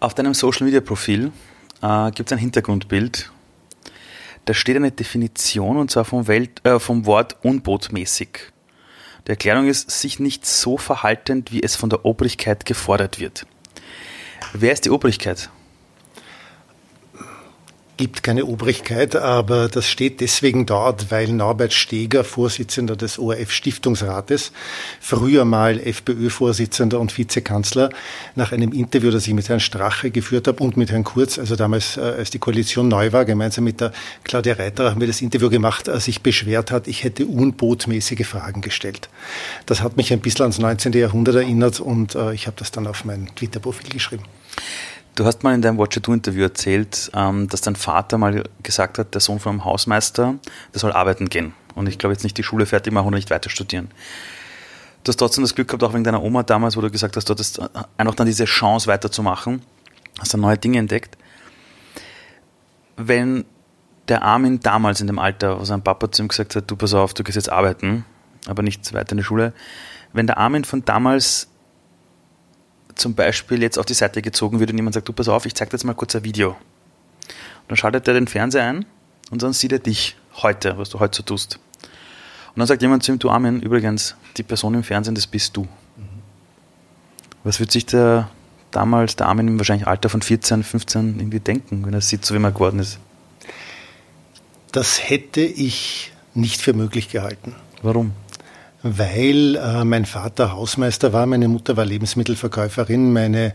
Auf deinem Social Media Profil äh, gibt es ein Hintergrundbild. Da steht eine Definition und zwar vom, Welt, äh, vom Wort unbotmäßig. Die Erklärung ist, sich nicht so verhaltend, wie es von der Obrigkeit gefordert wird. Wer ist die Obrigkeit? Gibt keine Obrigkeit, aber das steht deswegen dort, weil Norbert Steger, Vorsitzender des ORF-Stiftungsrates, früher mal FPÖ-Vorsitzender und Vizekanzler, nach einem Interview, das ich mit Herrn Strache geführt habe und mit Herrn Kurz, also damals, äh, als die Koalition neu war, gemeinsam mit der Claudia Reiter haben wir das Interview gemacht, sich beschwert hat, ich hätte unbotmäßige Fragen gestellt. Das hat mich ein bisschen ans 19. Jahrhundert erinnert und äh, ich habe das dann auf mein Twitter-Profil geschrieben. Du hast mal in deinem Watcher Do Interview erzählt, ähm, dass dein Vater mal gesagt hat, der Sohn von einem Hausmeister, der soll arbeiten gehen. Und ich glaube jetzt nicht die Schule fertig machen oder nicht weiter studieren. Du hast trotzdem das Glück gehabt, auch wegen deiner Oma damals, wo du gesagt hast, du hattest einfach dann diese Chance weiterzumachen, hast dann neue Dinge entdeckt. Wenn der Armin damals in dem Alter, wo sein Papa zu ihm gesagt hat, du pass auf, du gehst jetzt arbeiten, aber nicht weiter in die Schule, wenn der Armin von damals zum Beispiel jetzt auf die Seite gezogen wird und jemand sagt, du pass auf, ich zeig dir jetzt mal kurz ein Video. Und dann schaltet er den Fernseher ein und dann sieht er dich heute, was du heute so tust. Und dann sagt jemand zu ihm, du Armin, übrigens, die Person im Fernsehen, das bist du. Mhm. Was wird sich der damals, der Armin im wahrscheinlich Alter von 14, 15 irgendwie denken, wenn er sieht, so wie man geworden ist? Das hätte ich nicht für möglich gehalten. Warum? Weil äh, mein Vater Hausmeister war, meine Mutter war Lebensmittelverkäuferin, meine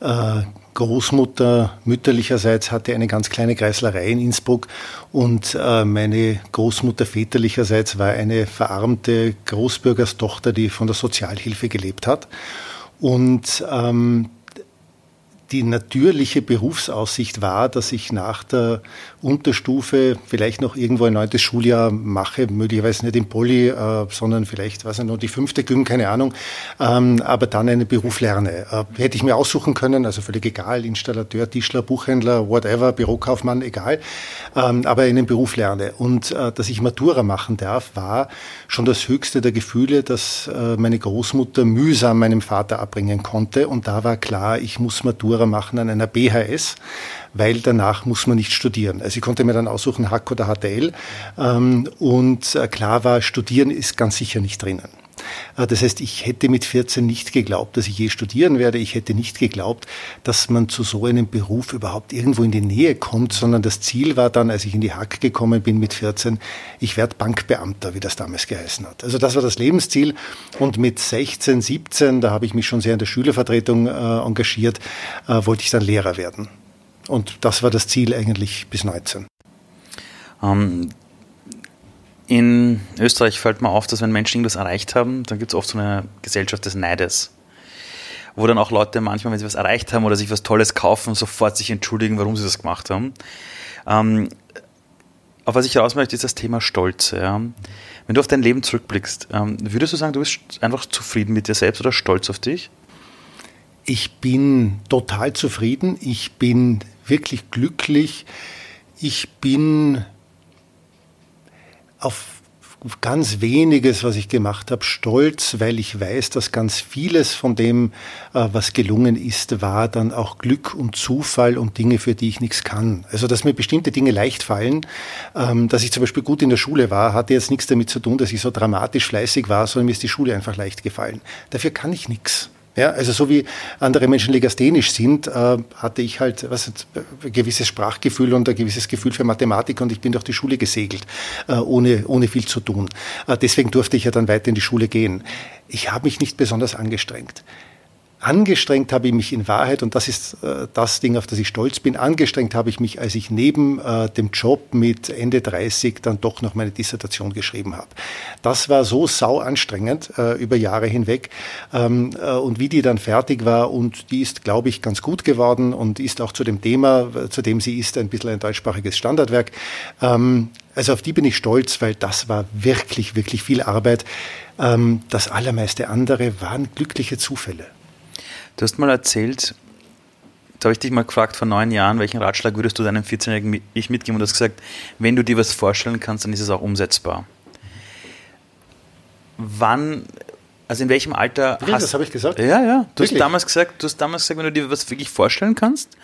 äh, Großmutter mütterlicherseits hatte eine ganz kleine Kreislerei in Innsbruck und äh, meine Großmutter väterlicherseits war eine verarmte Großbürgerstochter, die von der Sozialhilfe gelebt hat. Und ähm, die natürliche Berufsaussicht war, dass ich nach der Unterstufe vielleicht noch irgendwo ein neuntes Schuljahr mache, möglicherweise nicht im Poli, äh, sondern vielleicht, weiß ich noch, die fünfte Gym, keine Ahnung, ähm, aber dann einen Beruf lerne. Äh, hätte ich mir aussuchen können, also völlig egal, Installateur, Tischler, Buchhändler, whatever, Bürokaufmann, egal, ähm, aber einen Beruf lerne. Und äh, dass ich Matura machen darf, war schon das höchste der Gefühle, dass äh, meine Großmutter mühsam meinem Vater abbringen konnte. Und da war klar, ich muss Matura Matura machen an einer BHS, weil danach muss man nicht studieren. Also ich konnte mir dann aussuchen, Hack oder HTL. Ähm, und äh, klar war, studieren ist ganz sicher nicht drinnen. Äh, das heißt, ich hätte mit 14 nicht geglaubt, dass ich je studieren werde. Ich hätte nicht geglaubt, dass man zu so einem Beruf überhaupt irgendwo in die Nähe kommt, sondern das Ziel war dann, als ich in die Hack gekommen bin mit 14, ich werde Bankbeamter, wie das damals geheißen hat. Also das war das Lebensziel. Und mit 16, 17, da habe ich mich schon sehr in der Schülervertretung äh, engagiert, äh, wollte ich dann Lehrer werden. Und das war das Ziel eigentlich bis 19. Ähm, in Österreich fällt mir auf, dass wenn Menschen irgendwas erreicht haben, dann gibt es oft so eine Gesellschaft des Neides. Wo dann auch Leute manchmal, wenn sie was erreicht haben oder sich was Tolles kaufen, sofort sich entschuldigen, warum sie das gemacht haben. Ähm, auf was ich heraus möchte, ist das Thema Stolz. Ja. Wenn du auf dein Leben zurückblickst, ähm, würdest du sagen, du bist einfach zufrieden mit dir selbst oder stolz auf dich? Ich bin total zufrieden. Ich bin wirklich glücklich. Ich bin auf ganz weniges, was ich gemacht habe, stolz, weil ich weiß, dass ganz vieles von dem, äh, was gelungen ist, war dann auch Glück und Zufall und Dinge, für die ich nichts kann. Also, dass mir bestimmte Dinge leicht fallen, ähm, dass ich zum Beispiel gut in der Schule war, hatte jetzt nichts damit zu tun, dass ich so dramatisch fleißig war, sondern mir ist die Schule einfach leicht gefallen. Dafür kann ich nichts. Ja, also so wie andere Menschen legasthenisch sind, äh, hatte ich halt was, ein gewisses Sprachgefühl und ein gewisses Gefühl für Mathematik und ich bin durch die Schule gesegelt, äh, ohne, ohne viel zu tun. Äh, deswegen durfte ich ja dann weiter in die Schule gehen. Ich habe mich nicht besonders angestrengt. Angestrengt habe ich mich in Wahrheit, und das ist äh, das Ding, auf das ich stolz bin, angestrengt habe ich mich, als ich neben äh, dem Job mit Ende 30 dann doch noch meine Dissertation geschrieben habe. Das war so sau anstrengend äh, über Jahre hinweg. Ähm, äh, und wie die dann fertig war, und die ist, glaube ich, ganz gut geworden und ist auch zu dem Thema, zu dem sie ist, ein bisschen ein deutschsprachiges Standardwerk. Ähm, also auf die bin ich stolz, weil das war wirklich, wirklich viel Arbeit. Ähm, das allermeiste andere waren glückliche Zufälle. Du hast mal erzählt, da habe ich dich mal gefragt vor neun Jahren, welchen Ratschlag würdest du deinem 14-jährigen Ich mitgeben? Und du hast gesagt, wenn du dir was vorstellen kannst, dann ist es auch umsetzbar. Wann, Also in welchem Alter Wirklich, hast, das habe ich gesagt? Ja, ja. Du hast damals gesagt, du hast damals gesagt, wenn du dir was wirklich vorstellen kannst,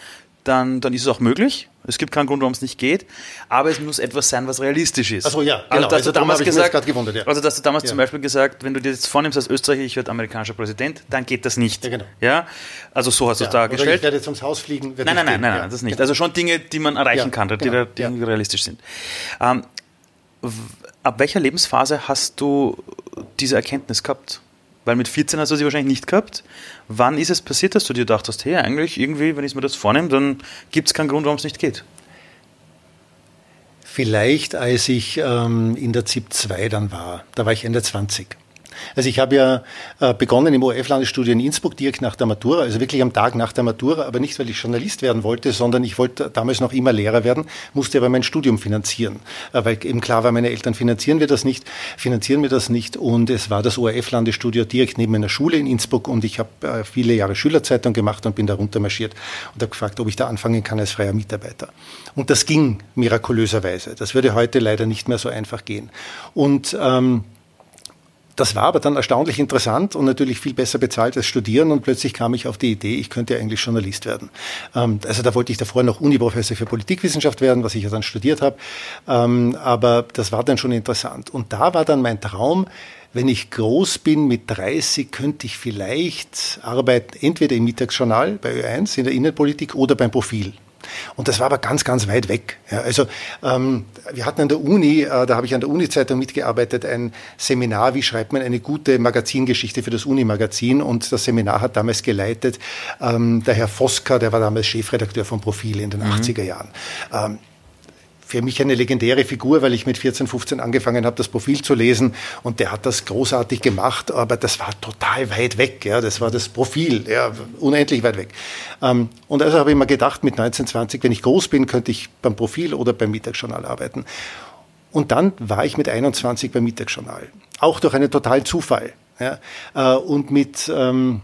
dann, dann ist es auch möglich. Es gibt keinen Grund, warum es nicht geht, aber es muss etwas sein, was realistisch ist. Also ja, genau. Also, dass also du damals gesagt, gewundert, ja. also dass du damals ja. zum Beispiel gesagt, wenn du dir jetzt vornimmst als Österreicher, ich werde amerikanischer Präsident, dann geht das nicht. Ja, genau. Ja, also so hast du es dargestellt. Oder ich werde jetzt ums Haus fliegen. Nein, nein, nein, nein, nein, das nicht. Genau. Also schon Dinge, die man erreichen kann, die, genau. die realistisch sind. Ähm, ab welcher Lebensphase hast du diese Erkenntnis gehabt? Weil mit 14 hast du sie wahrscheinlich nicht gehabt. Wann ist es passiert, dass du dir gedacht hast, hey, eigentlich irgendwie, wenn ich mir das vornehme, dann gibt es keinen Grund, warum es nicht geht? Vielleicht, als ich ähm, in der ZIP 2 dann war. Da war ich Ende 20. Also ich habe ja äh, begonnen im ORF-Landesstudio in Innsbruck direkt nach der Matura, also wirklich am Tag nach der Matura, aber nicht, weil ich Journalist werden wollte, sondern ich wollte damals noch immer Lehrer werden, musste aber mein Studium finanzieren, äh, weil eben klar war, meine Eltern finanzieren wir das nicht, finanzieren wir das nicht und es war das ORF-Landesstudio direkt neben meiner Schule in Innsbruck und ich habe äh, viele Jahre Schülerzeitung gemacht und bin da runtermarschiert und habe gefragt, ob ich da anfangen kann als freier Mitarbeiter. Und das ging mirakulöserweise. Das würde heute leider nicht mehr so einfach gehen. Und ähm, das war aber dann erstaunlich interessant und natürlich viel besser bezahlt als Studieren und plötzlich kam ich auf die Idee, ich könnte eigentlich Journalist werden. Ähm, also da wollte ich davor noch Uniprofessor für Politikwissenschaft werden, was ich ja dann studiert habe, ähm, aber das war dann schon interessant. Und da war dann mein Traum, wenn ich groß bin mit 30, könnte ich vielleicht arbeiten, entweder im Mittagsjournal bei Ö1 in der Innenpolitik oder beim Profil. Und das war aber ganz, ganz weit weg. Ja, also ähm, wir hatten an der Uni, äh, da habe ich an der Uni-Zeitung mitgearbeitet, ein Seminar, wie schreibt man eine gute Magazingeschichte für das Uni-Magazin. Und das Seminar hat damals geleitet ähm, der Herr Foska, der war damals Chefredakteur von Profil in den mhm. 80er Jahren. Ähm, für mich eine legendäre Figur, weil ich mit 14, 15 angefangen habe, das Profil zu lesen und der hat das großartig gemacht, aber das war total weit weg. Ja, das war das Profil, ja, unendlich weit weg. Ähm, und also habe ich mir gedacht, mit 19, 20, wenn ich groß bin, könnte ich beim Profil oder beim Mittagsjournal arbeiten. Und dann war ich mit 21 beim Mittagsjournal. Auch durch einen totalen Zufall. Ja, äh, und mit, ähm,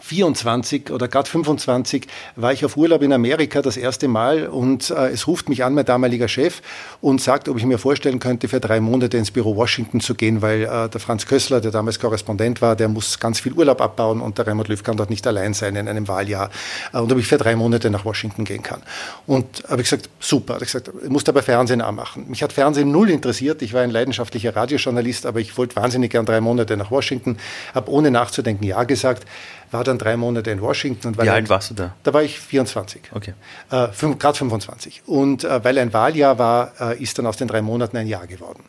24 oder gerade 25 war ich auf Urlaub in Amerika das erste Mal und äh, es ruft mich an mein damaliger Chef und sagt, ob ich mir vorstellen könnte, für drei Monate ins Büro Washington zu gehen, weil äh, der Franz Kössler, der damals Korrespondent war, der muss ganz viel Urlaub abbauen und der Raimund Löw kann dort nicht allein sein in einem Wahljahr äh, und ob ich für drei Monate nach Washington gehen kann. Und habe ich gesagt, super. Habe ich gesagt, ich muss aber Fernsehen anmachen. Mich hat Fernsehen null interessiert. Ich war ein leidenschaftlicher Radiojournalist, aber ich wollte wahnsinnig gern drei Monate nach Washington, habe ohne nachzudenken ja gesagt war dann drei Monate in Washington. Wie alt warst du da? Da war ich 24. Okay. Äh, Gerade 25. Und äh, weil ein Wahljahr war, äh, ist dann aus den drei Monaten ein Jahr geworden.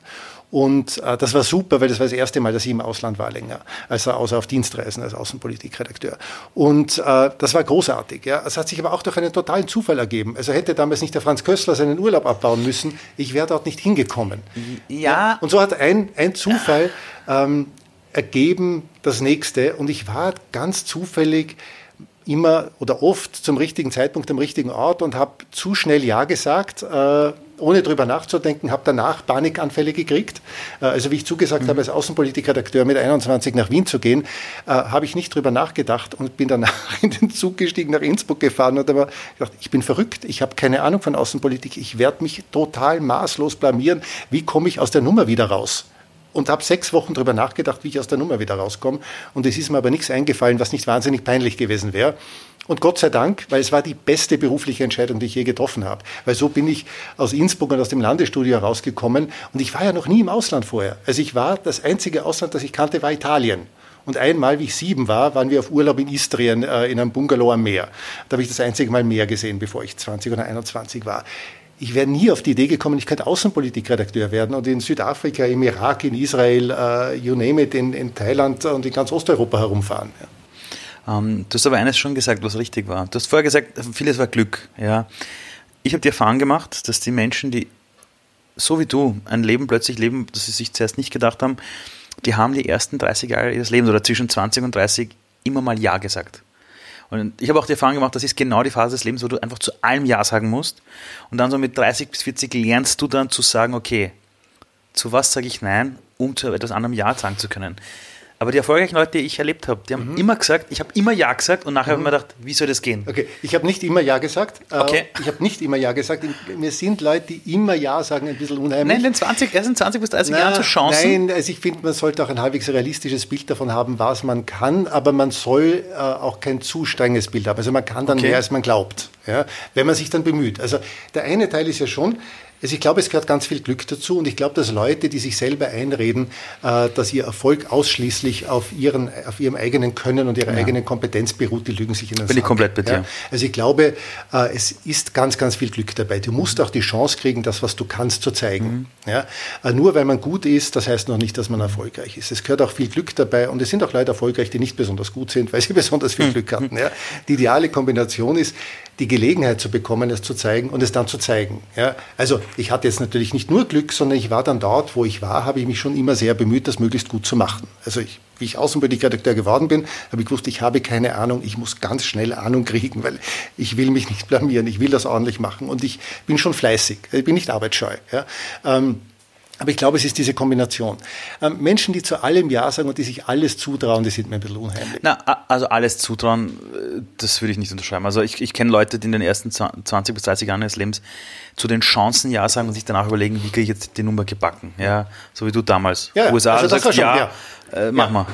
Und äh, das war super, weil das war das erste Mal, dass ich im Ausland war länger, als außer auf Dienstreisen als Außenpolitikredakteur. Und äh, das war großartig. Ja. Es hat sich aber auch durch einen totalen Zufall ergeben. Also hätte damals nicht der Franz Kössler seinen Urlaub abbauen müssen, ich wäre dort nicht hingekommen. Ja. ja. Und so hat ein, ein Zufall ähm, ergeben das nächste. Und ich war ganz zufällig immer oder oft zum richtigen Zeitpunkt am richtigen Ort und habe zu schnell Ja gesagt, äh, ohne drüber nachzudenken, habe danach Panikanfälle gekriegt. Äh, also wie ich zugesagt mhm. habe, als Außenpolitikredakteur mit 21 nach Wien zu gehen, äh, habe ich nicht drüber nachgedacht und bin danach in den Zug gestiegen, nach Innsbruck gefahren und habe gedacht, ich bin verrückt, ich habe keine Ahnung von Außenpolitik, ich werde mich total maßlos blamieren, wie komme ich aus der Nummer wieder raus? Und habe sechs Wochen darüber nachgedacht, wie ich aus der Nummer wieder rauskomme. Und es ist mir aber nichts eingefallen, was nicht wahnsinnig peinlich gewesen wäre. Und Gott sei Dank, weil es war die beste berufliche Entscheidung, die ich je getroffen habe. Weil so bin ich aus Innsbruck und aus dem Landesstudio herausgekommen. Und ich war ja noch nie im Ausland vorher. Also ich war, das einzige Ausland, das ich kannte, war Italien. Und einmal, wie ich sieben war, waren wir auf Urlaub in Istrien äh, in einem Bungalow am Meer. Da habe ich das einzige Mal Meer gesehen, bevor ich 20 oder 21 war ich wäre nie auf die Idee gekommen, ich könnte Außenpolitikredakteur werden und in Südafrika, im Irak, in Israel, uh, you name it, in, in, Thailand und in ganz Osteuropa herumfahren. Ja. Ähm, du hast aber eines schon gesagt, was richtig war. Du hast vorher gesagt, vieles war Glück. Ja. Ich habe die Erfahrung gemacht, dass die Menschen, die so wie du ein Leben plötzlich leben, das sie sich zuerst nicht gedacht haben, die haben die ersten 30 Jahre ihres Lebens oder zwischen 20 und 30 immer mal Ja gesagt. Und ich habe auch die Erfahrung gemacht, das ist genau die Phase des Lebens, wo du einfach zu allem Ja sagen musst. Und dann so mit 30 bis 40 lernst du dann zu sagen, okay, zu was sage ich Nein, um zu etwas anderem Ja sagen zu können. Aber die erfolgreichen Leute, die ich erlebt habe, die haben mhm. immer gesagt, ich habe immer Ja gesagt und nachher mhm. habe ich mir gedacht, wie soll das gehen? Okay, ich habe nicht immer Ja gesagt. Äh, okay. Ich habe nicht immer Ja gesagt. Mir sind Leute, die immer Ja sagen, ein bisschen unheimlich. Nein, in den 20, erst in 20 bis 30 Jahren zu Chancen. Nein, also ich finde, man sollte auch ein halbwegs realistisches Bild davon haben, was man kann, aber man soll äh, auch kein zu strenges Bild haben. Also man kann dann okay. mehr, als man glaubt, ja, wenn man sich dann bemüht. Also der eine Teil ist ja schon, also ich glaube, es gehört ganz viel Glück dazu und ich glaube, dass Leute, die sich selber einreden, äh, dass ihr Erfolg ausschließlich auf, ihren, auf ihrem eigenen Können und ihrer ja. eigenen Kompetenz beruht, die lügen sich in den Bin ich komplett bei dir. Ja? Also ich glaube, äh, es ist ganz, ganz viel Glück dabei. Du musst auch die Chance kriegen, das, was du kannst, zu zeigen. Mhm. Ja? Äh, nur weil man gut ist, das heißt noch nicht, dass man erfolgreich ist. Es gehört auch viel Glück dabei und es sind auch Leute erfolgreich, die nicht besonders gut sind, weil sie besonders viel mhm. Glück hatten. Ja? Die ideale Kombination ist, die Gelegenheit zu bekommen, es zu zeigen und es dann zu zeigen. Ja, also ich hatte jetzt natürlich nicht nur Glück, sondern ich war dann dort, wo ich war, habe ich mich schon immer sehr bemüht, das möglichst gut zu machen. Also ich, wie ich Außenpolitikredakteur geworden bin, habe ich gewusst, ich habe keine Ahnung, ich muss ganz schnell Ahnung kriegen, weil ich will mich nicht blamieren, ich will das ordentlich machen und ich bin schon fleißig, ich bin nicht arbeitsscheu. Ja. Ähm, aber ich glaube, es ist diese Kombination. Ähm, Menschen, die zu allem Ja sagen und die sich alles zutrauen, die sind mir ein bisschen unheimlich. Na, also alles zutrauen, äh, das würde ich nicht unterschreiben. Also ich, ich kenne Leute, die in den ersten 20 bis 30 Jahren ihres Lebens zu den Chancen Ja sagen und sich danach überlegen, wie kriege ich jetzt die Nummer gebacken. Ja, so wie du damals. Ja, USA also sagst schon, ja, ja. Äh, mach ja. mal.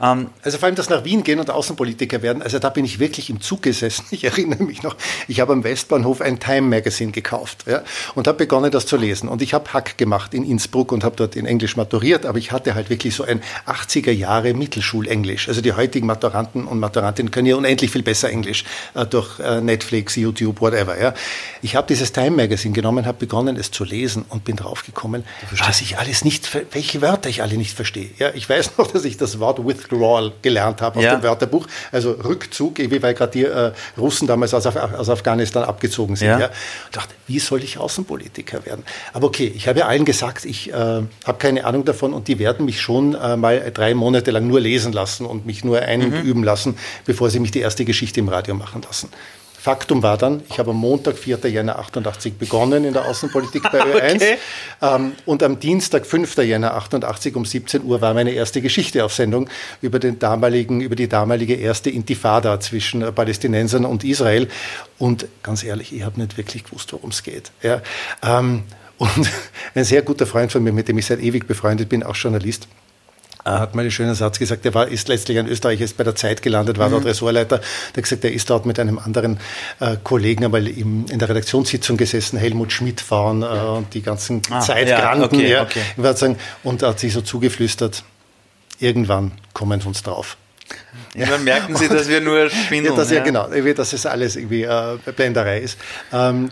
Ähm, also vor allem das nach Wien gehen und Außenpolitiker werden, also da bin ich wirklich im Zug gesessen. Ich erinnere mich noch, ich habe am Westbahnhof ein Time Magazine gekauft ja, und habe begonnen, das zu lesen. Und ich habe Hack gemacht in Innsbruck und habe dort in Englisch maturiert, aber ich hatte halt wirklich so ein 80er Jahre Mittelschulenglisch. Also die heutigen Maturanten und Maturantinnen können ja unendlich viel besser Englisch äh, durch äh, Netflix, YouTube, whatever. Ja. Ich habe dieses Time Magazine genommen, habe begonnen, es zu lesen und bin draufgekommen, was ich alles nicht, welche Wörter ich alle nicht verstehe. Ja, ich weiß noch, noch, dass ich das Wort Withdrawal gelernt habe aus ja. dem Wörterbuch. Also Rückzug, wie weil gerade die äh, Russen damals aus, aus, Afghanistan abgezogen sind. Ja. ja. Ich dachte, wie soll ich Außenpolitiker werden? Aber okay, ich habe ja allen gesagt, ich äh, habe keine Ahnung davon und die werden mich schon äh, mal drei Monate lang nur lesen lassen und mich nur einüben mhm. lassen, bevor sie mich die erste Geschichte im Radio machen lassen. Faktum war dann, ich habe am Montag, 4. Jänner 88 begonnen in der Außenpolitik bei Ö1 okay. ähm, und am Dienstag, 5. Jänner 88 um 17 Uhr war meine erste Geschichte auf Sendung über, den damaligen, über die damalige erste Intifada zwischen Palästinensern und Israel. Und ganz ehrlich, ich habe nicht wirklich gewusst, worum es geht. Ja, ähm, und ein sehr guter Freund von mir, mit dem ich seit ewig befreundet bin, auch Journalist, hat mal einen schönen Satz gesagt, der war, ist letztlich ein Österreicher, ist bei der Zeit gelandet, war mhm. dort Ressortleiter. Der hat gesagt, er ist dort mit einem anderen äh, Kollegen einmal im, in der Redaktionssitzung gesessen, Helmut Schmidt waren äh, und die ganzen ah, Zeitgranten. Ja, okay, ja, okay. Ich würde sagen, und er hat sich so zugeflüstert, irgendwann kommen wir uns drauf. Irgendwann merken Sie, dass wir nur schwindeln. Ja, das, ja, genau, dass es alles irgendwie äh, Blenderei ist. Ähm,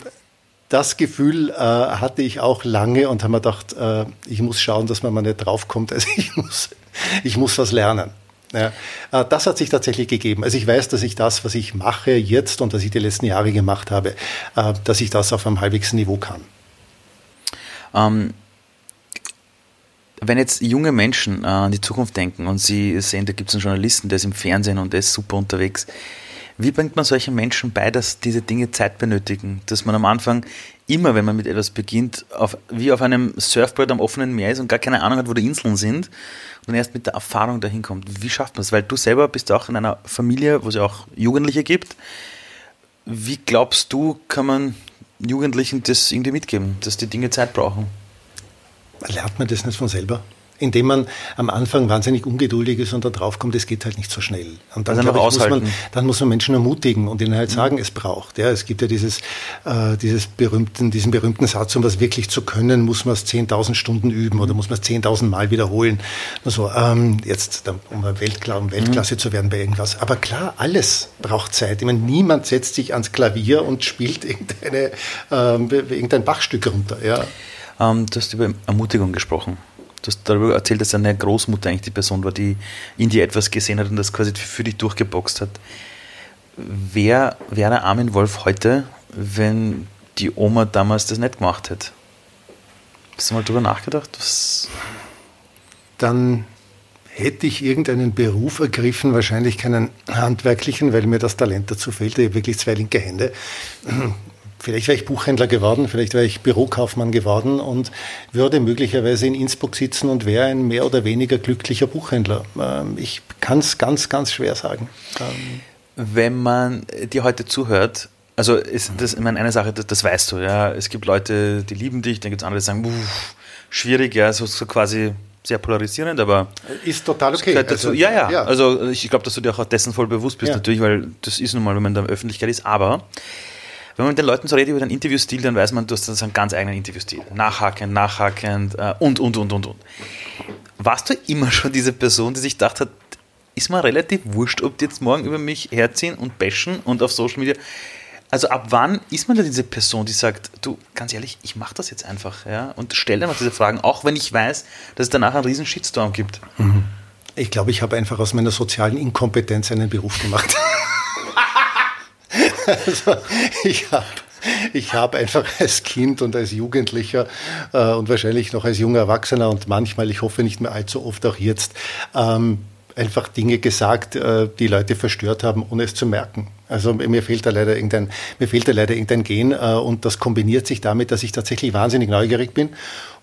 das Gefühl äh, hatte ich auch lange und habe mir gedacht, äh, ich muss schauen, dass man mal nicht draufkommt. Also ich muss, ich muss was lernen. Ja, äh, das hat sich tatsächlich gegeben. Also ich weiß, dass ich das, was ich mache jetzt und was ich die letzten Jahre gemacht habe, äh, dass ich das auf einem halbwegs Niveau kann. Ähm, wenn jetzt junge Menschen äh, an die Zukunft denken und sie sehen, da gibt es einen Journalisten, der ist im Fernsehen und der ist super unterwegs, wie bringt man solchen Menschen bei, dass diese Dinge Zeit benötigen? Dass man am Anfang immer, wenn man mit etwas beginnt, auf, wie auf einem Surfboard am offenen Meer ist und gar keine Ahnung hat, wo die Inseln sind und erst mit der Erfahrung dahin kommt. Wie schafft man das? Weil du selber bist auch in einer Familie, wo es ja auch Jugendliche gibt. Wie glaubst du, kann man Jugendlichen das irgendwie mitgeben, dass die Dinge Zeit brauchen? Lernt man das nicht von selber? Indem man am Anfang wahnsinnig ungeduldig ist und da drauf kommt, es geht halt nicht so schnell. Und dann, also ich, muss man, dann muss man Menschen ermutigen und ihnen halt mhm. sagen, es braucht. Ja, es gibt ja dieses, äh, dieses berühmten, diesen berühmten Satz, um was wirklich zu können, muss man es 10.000 Stunden üben oder muss man es 10.000 Mal wiederholen. Also, ähm, jetzt, um Weltkla um Weltklasse mhm. zu werden bei irgendwas. Aber klar, alles braucht Zeit. Ich meine, niemand setzt sich ans Klavier und spielt irgendeine, äh, irgendein Bachstück runter. Ja. Ähm, du hast über Ermutigung gesprochen. Du hast darüber erzählt, dass deine Großmutter eigentlich die Person war, die in dir etwas gesehen hat und das quasi für dich durchgeboxt hat. Wer wäre Armin Wolf heute, wenn die Oma damals das nicht gemacht hätte? Hast du mal darüber nachgedacht? Was Dann hätte ich irgendeinen Beruf ergriffen, wahrscheinlich keinen handwerklichen, weil mir das Talent dazu fehlt. Ich habe wirklich zwei linke Hände vielleicht wäre ich Buchhändler geworden, vielleicht wäre ich Bürokaufmann geworden und würde möglicherweise in Innsbruck sitzen und wäre ein mehr oder weniger glücklicher Buchhändler. Ähm, ich kann es ganz, ganz schwer sagen. Ähm, Wenn man dir heute zuhört, also ist das, ich meine, eine Sache, das, das, weißt du, ja. Es gibt Leute, die lieben dich, dann gibt es andere, die sagen, uff, schwierig, ja, so, so quasi sehr polarisierend, aber ist total okay. Also, ja, ja, ja, Also ich glaube, dass du dir auch dessen voll bewusst bist, ja. natürlich, weil das ist nun mal, wenn man in der Öffentlichkeit ist. Aber wenn man mit den Leuten so redet über deinen Interviewstil, dann weiß man, du hast dann einen ganz eigenen Interviewstil. Nachhakend, nachhakend äh, und, und, und, und, und. Warst du immer schon diese Person, die sich gedacht hat, ist mir relativ wurscht, ob die jetzt morgen über mich herziehen und bashen und auf Social Media. Also ab wann ist man da diese Person, die sagt, du, ganz ehrlich, ich mache das jetzt einfach, ja, und stelle einfach diese Fragen, auch wenn ich weiß, dass es danach einen riesen Shitstorm gibt. Mhm. Ich glaube, ich habe einfach aus meiner sozialen Inkompetenz einen Beruf gemacht. also, ich habe ich habe einfach als Kind und als Jugendlicher äh, und wahrscheinlich noch als junger Erwachsener und manchmal, ich hoffe nicht mehr allzu oft auch jetzt, ähm, einfach Dinge gesagt, äh, die Leute verstört haben, ohne es zu merken. Also mir fehlt da leider irgendein, mir fehlt da leider irgendein Gen äh, und das kombiniert sich damit, dass ich tatsächlich wahnsinnig neugierig bin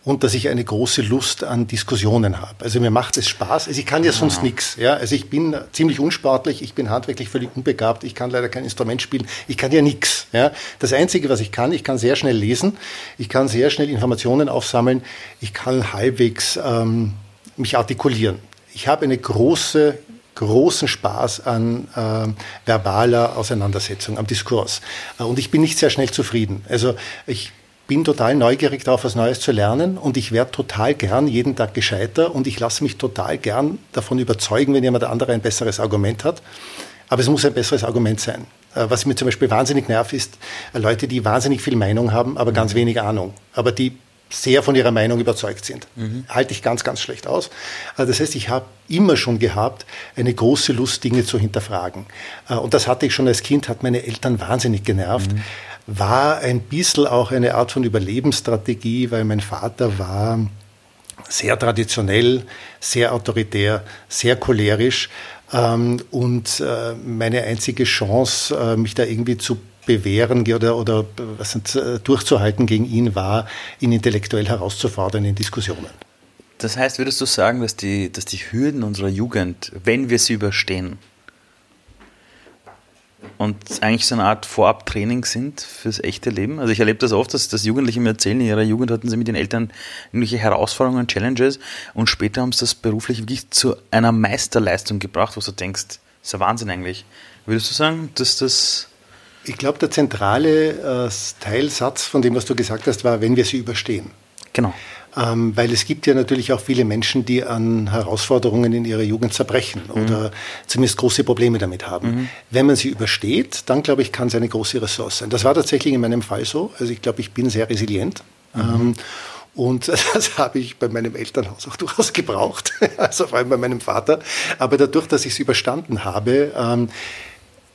und dass ich eine große Lust an Diskussionen habe. Also mir macht es Spaß. Also ich kann ja sonst nichts. Ja? Also ich bin ziemlich unsportlich, ich bin handwerklich völlig unbegabt, ich kann leider kein Instrument spielen, ich kann ja nichts. Ja? Das Einzige, was ich kann, ich kann sehr schnell lesen, ich kann sehr schnell Informationen aufsammeln, ich kann halbwegs ähm, mich artikulieren. Ich habe eine große großen Spaß an äh, verbaler Auseinandersetzung, am Diskurs. Äh, und ich bin nicht sehr schnell zufrieden. Also ich bin total neugierig darauf, was Neues zu lernen und ich werde total gern jeden Tag gescheiter und ich lasse mich total gern davon überzeugen, wenn jemand andere ein besseres Argument hat. Aber es muss ein besseres Argument sein. Äh, was mir zum Beispiel wahnsinnig nervt, ist äh, Leute, die wahnsinnig viel Meinung haben, aber ganz wenig Ahnung. Aber die sehr von ihrer Meinung überzeugt sind. Mhm. Halte ich ganz, ganz schlecht aus. Äh, das heißt, ich habe immer schon gehabt, eine große Lust, Dinge zu hinterfragen. Und das hatte ich schon als Kind, hat meine Eltern wahnsinnig genervt. Mhm. War ein bisschen auch eine Art von Überlebensstrategie, weil mein Vater war sehr traditionell, sehr autoritär, sehr cholerisch. Ähm, und äh, meine einzige Chance, mich da irgendwie zu bewähren oder, oder was sind, äh, durchzuhalten gegen ihn war, ihn intellektuell herauszufordern in Diskussionen. Das heißt, würdest du sagen, dass die, dass die Hürden unserer Jugend, wenn wir sie überstehen, und eigentlich so eine Art Vorabtraining sind fürs echte Leben. Also ich erlebe das oft, dass, dass Jugendliche mir erzählen, in ihrer Jugend hatten sie mit den Eltern irgendwelche Herausforderungen, Challenges und später haben sie das beruflich wirklich zu einer Meisterleistung gebracht, wo du denkst, ist ja Wahnsinn eigentlich. Würdest du sagen, dass das ich glaube, der zentrale äh, Teilsatz von dem, was du gesagt hast, war, wenn wir sie überstehen. Genau. Ähm, weil es gibt ja natürlich auch viele Menschen, die an Herausforderungen in ihrer Jugend zerbrechen mhm. oder zumindest große Probleme damit haben. Mhm. Wenn man sie übersteht, dann glaube ich, kann es eine große Ressource sein. Das war tatsächlich in meinem Fall so. Also ich glaube, ich bin sehr resilient. Mhm. Ähm, und das habe ich bei meinem Elternhaus auch durchaus gebraucht, also vor allem bei meinem Vater. Aber dadurch, dass ich es überstanden habe, ähm,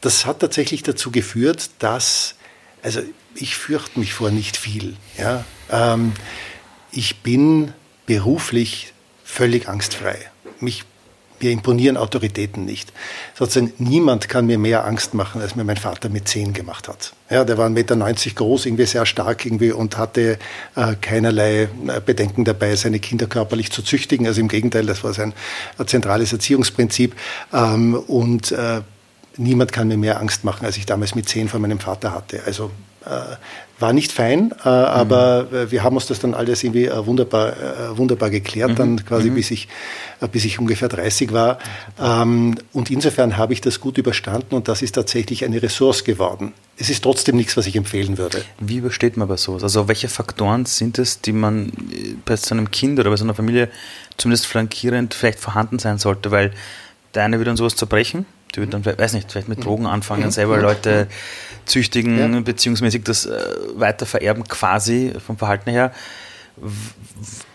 das hat tatsächlich dazu geführt, dass, also ich fürchte mich vor nicht viel. Ja? Ähm, ich bin beruflich völlig angstfrei. Mich, mir imponieren Autoritäten nicht. Sozusagen niemand kann mir mehr Angst machen, als mir mein Vater mit zehn gemacht hat. Ja, der war 1,90 Meter groß, irgendwie sehr stark irgendwie und hatte äh, keinerlei äh, Bedenken dabei, seine Kinder körperlich zu züchtigen. Also im Gegenteil, das war sein äh, zentrales Erziehungsprinzip. Ähm, und äh, niemand kann mir mehr Angst machen, als ich damals mit zehn von meinem Vater hatte. Also äh, war nicht fein, äh, aber mhm. wir haben uns das dann alles irgendwie äh, wunderbar, äh, wunderbar geklärt, mhm. dann quasi mhm. bis ich, äh, bis ich ungefähr 30 war. Ähm, und insofern habe ich das gut überstanden und das ist tatsächlich eine Ressource geworden. Es ist trotzdem nichts, was ich empfehlen würde. Wie übersteht man aber sowas? Also welche Faktoren sind es, die man äh, bei so einem Kind oder bei so einer Familie zumindest flankierend vielleicht vorhanden sein sollte? Weil der eine würde an sowas zerbrechen, die würden dann, weiß nicht, vielleicht mit mhm. Drogen anfangen, mhm. selber Leute züchtigen, ja. beziehungsmäßig das äh, weiter vererben, quasi vom Verhalten her.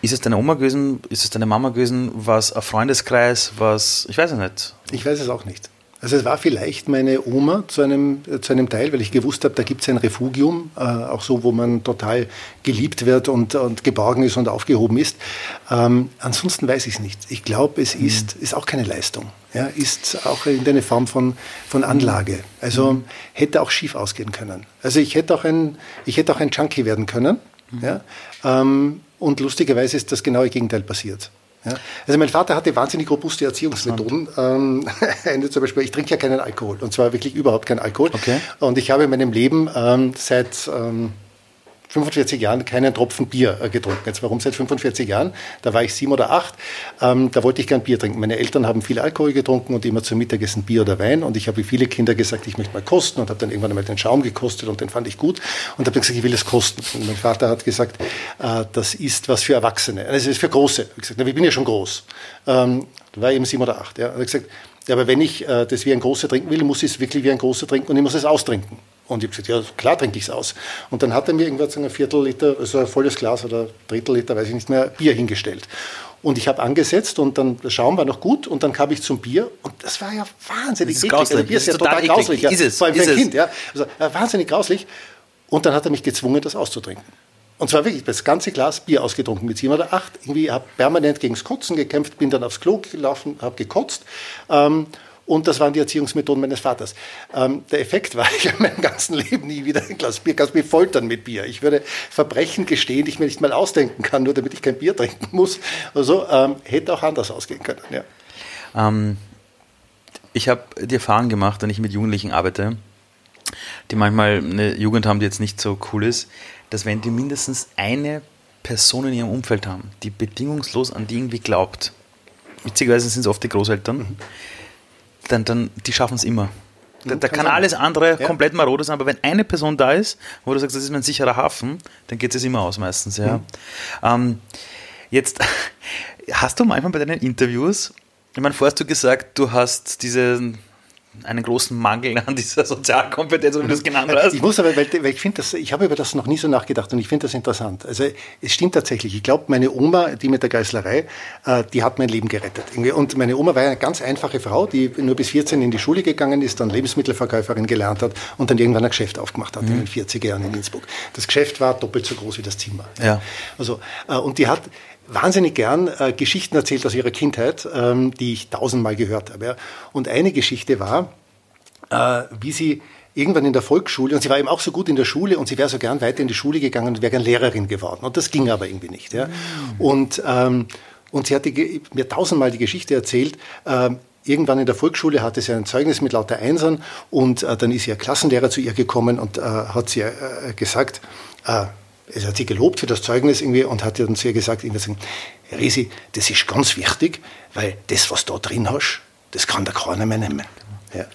Ist es deine Oma gewesen? Ist es deine Mama gewesen? Was ein Freundeskreis? Was, ich weiß es nicht. Ich weiß es auch nicht. Also es war vielleicht meine Oma zu einem, zu einem Teil, weil ich gewusst habe, da gibt es ein Refugium, äh, auch so, wo man total geliebt wird und, und geborgen ist und aufgehoben ist. Ähm, ansonsten weiß ich es nicht. Ich glaube, es mhm. ist, ist auch keine Leistung. Ja, ist auch irgendeine Form von, von Anlage. Also mhm. hätte auch schief ausgehen können. Also ich hätte auch ein, ich hätte auch ein Junkie werden können. Mhm. Ja, ähm, und lustigerweise ist das genaue Gegenteil passiert. Ja. Also mein Vater hatte wahnsinnig robuste Erziehungsmethoden. Ähm, zum Beispiel, ich trinke ja keinen Alkohol und zwar wirklich überhaupt keinen Alkohol. Okay. Und ich habe in meinem Leben ähm, seit ähm, 45 Jahren keinen Tropfen Bier äh, getrunken. Jetzt warum seit 45 Jahren? Da war ich sieben oder acht. Ähm, da wollte ich gern Bier trinken. Meine Eltern haben viel Alkohol getrunken und immer zum Mittagessen Bier oder Wein. Und ich habe wie viele Kinder gesagt, ich möchte mal kosten und habe dann irgendwann einmal den Schaum gekostet und den fand ich gut und habe gesagt, ich will es kosten. Und mein Vater hat gesagt, äh, das ist was für Erwachsene. Also es ist für Große. Ich gesagt, na, ich bin ja schon groß. Ähm, da war eben sieben oder acht. Ja. Und er hat gesagt, ja, aber wenn ich äh, das wie ein Großer trinken will, muss ich es wirklich wie ein Großer trinken und ich muss es austrinken. Und ich habe gesagt, ja, klar trinke ich es aus. Und dann hat er mir irgendwann so ein Viertel Liter, also ein volles Glas oder Drittel Liter, weiß ich nicht mehr, Bier hingestellt. Und ich habe angesetzt und dann der Schaum war noch gut und dann kam ich zum Bier und das war ja wahnsinnig das ist eklig. Also Bier ist, ist ja total, total grauslich. Ja. Ist es, Vor allem für ein Kind. Ja. Also, äh, wahnsinnig grauslich. Und dann hat er mich gezwungen, das auszutrinken. Und zwar wirklich das ganze Glas Bier ausgetrunken mit sieben oder acht. Irgendwie habe permanent gegen das Kotzen gekämpft, bin dann aufs Klo gelaufen, habe gekotzt. Ähm, und das waren die Erziehungsmethoden meines Vaters. Ähm, der Effekt war, ich habe mein ganzen Leben nie wieder ein Glas Bier, kannst mich foltern mit Bier. Ich würde Verbrechen gestehen, die ich mir nicht mal ausdenken kann, nur damit ich kein Bier trinken muss. Also ähm, hätte auch anders ausgehen können. Ja. Ähm, ich habe die Erfahrung gemacht, wenn ich mit Jugendlichen arbeite, die manchmal eine Jugend haben, die jetzt nicht so cool ist, dass wenn die mindestens eine Person in ihrem Umfeld haben, die bedingungslos an die irgendwie glaubt, witzigerweise sind es oft die Großeltern, mhm dann, dann die schaffen es immer. Da, da kann, kann alles andere ja. komplett marode sein, aber wenn eine Person da ist, wo du sagst, das ist mein sicherer Hafen, dann geht es immer aus meistens. Ja. Mhm. Ähm, jetzt hast du manchmal bei deinen Interviews, ich meine, vorher hast du gesagt, du hast diese einen großen Mangel an dieser Sozialkompetenz, wie du es genannt hast. Ich muss aber, weil, weil ich finde das, ich habe über das noch nie so nachgedacht und ich finde das interessant. Also es stimmt tatsächlich. Ich glaube, meine Oma, die mit der Geißlerei, äh, die hat mein Leben gerettet. Und meine Oma war eine ganz einfache Frau, die nur bis 14 in die Schule gegangen ist, dann Lebensmittelverkäuferin gelernt hat und dann irgendwann ein Geschäft aufgemacht hat mhm. in den 40er Jahren in Innsbruck. Das Geschäft war doppelt so groß wie das Zimmer. Ja. Also, äh, und die hat wahnsinnig gern äh, Geschichten erzählt aus ihrer Kindheit, ähm, die ich tausendmal gehört habe. Ja. Und eine Geschichte war, äh, wie sie irgendwann in der Volksschule, und sie war eben auch so gut in der Schule und sie wäre so gern weiter in die Schule gegangen und wäre gern Lehrerin geworden. Und das ging aber irgendwie nicht. Ja. Mhm. Und, ähm, und sie hatte mir tausendmal die Geschichte erzählt, äh, Irgendwann in der Volksschule hatte sie ein Zeugnis mit lauter Einsern und äh, dann ist ihr Klassenlehrer zu ihr gekommen und äh, hat sie äh, gesagt, äh, es hat sie gelobt für das Zeugnis irgendwie und hat dann zu ihr gesagt, irgendwie Herr Resi, das ist ganz wichtig, weil das, was du da drin hast, das kann der keiner mehr nehmen. Ja.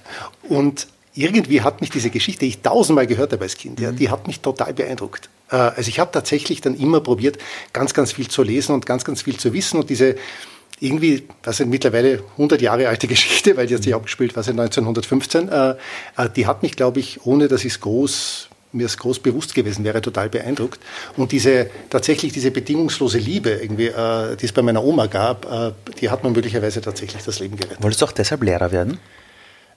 Und irgendwie hat mich diese Geschichte, die ich tausendmal gehört habe als Kind, ja, mhm. die hat mich total beeindruckt. Äh, also ich habe tatsächlich dann immer probiert, ganz, ganz viel zu lesen und ganz, ganz viel zu wissen und diese irgendwie, das ist mittlerweile 100 Jahre alte Geschichte, weil die hat sich abgespielt, was in 1915, äh, äh, die hat mich, glaube ich, ohne dass ich es groß mir es groß bewusst gewesen wäre, total beeindruckt. Und diese tatsächlich diese bedingungslose Liebe, irgendwie, äh, die es bei meiner Oma gab, äh, die hat man möglicherweise tatsächlich das Leben gerettet. Wolltest du auch deshalb Lehrer werden?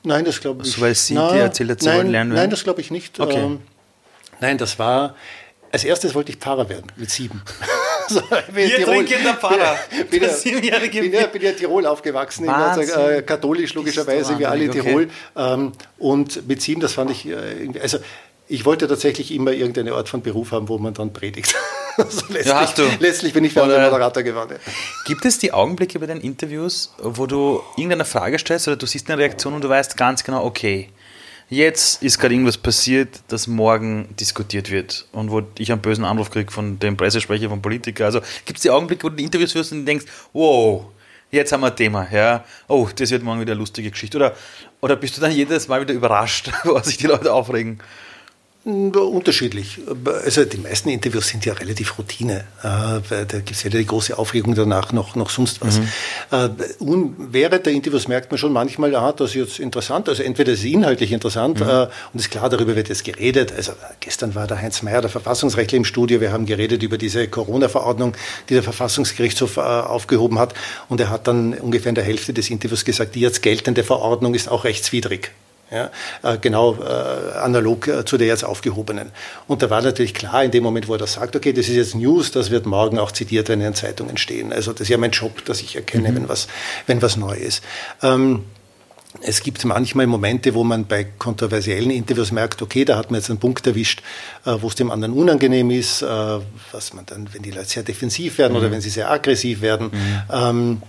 Nein, das glaube ich. So, weil sie na, dir erzählt hat, sie nein, wollen lernen? Nein, das glaube ich nicht. Okay. Ähm, nein, das war, als erstes wollte ich Pfarrer werden, mit sieben. so, bin Hier trinkender Pfarrer. Bin, bin, bin, bin, bin ja Tirol aufgewachsen, also, äh, katholisch logischerweise, wie alle okay. Tirol. Ähm, und mit sieben, das fand ich, äh, also ich wollte tatsächlich immer irgendeine Art von Beruf haben, wo man dann predigt. also letztlich, ja, hast du. letztlich bin ich Moderator geworden. Gibt es die Augenblicke bei den Interviews, wo du irgendeine Frage stellst oder du siehst eine Reaktion und du weißt ganz genau, okay, jetzt ist gerade irgendwas passiert, das morgen diskutiert wird und wo ich einen bösen Anruf kriege von dem Pressesprecher, vom Politiker. Also gibt es die Augenblicke, wo du die Interviews führst und denkst, wow, jetzt haben wir ein Thema, ja, oh, das wird morgen wieder eine lustige Geschichte. Oder, oder bist du dann jedes Mal wieder überrascht, was sich die Leute aufregen? Unterschiedlich. Also die meisten Interviews sind ja relativ Routine. Äh, da gibt es weder die große Aufregung danach noch, noch sonst was. Mhm. Äh, während der Interviews merkt man schon manchmal, ah, das ist jetzt interessant. Also entweder ist es inhaltlich interessant mhm. Äh, und ist klar, darüber wird jetzt geredet. Also gestern war der Heinz Mayer, der Verfassungsrechtler im Studio. Wir haben geredet über diese Corona-Verordnung, die der Verfassungsgerichtshof aufgehoben hat. Und er hat dann ungefähr in der Hälfte des Interviews gesagt, die jetzt geltende Verordnung ist auch rechtswidrig. Ja, äh, genau äh, analog äh, zu der jetzt aufgehobenen. Und da war natürlich klar, in dem Moment, wo er das sagt, okay, das ist jetzt News, das wird morgen auch zitiert, wenn in Zeitungen stehen. Also das ist ja mein Job, dass ich erkenne, mhm. wenn, was, wenn was neu ist. Ähm, es gibt manchmal Momente, wo man bei kontroversiellen Interviews merkt, okay, da hat man jetzt einen Punkt erwischt, äh, wo es dem anderen unangenehm ist, äh, was man dann, wenn die Leute sehr defensiv werden mhm. oder wenn sie sehr aggressiv werden. Mhm. Ähm,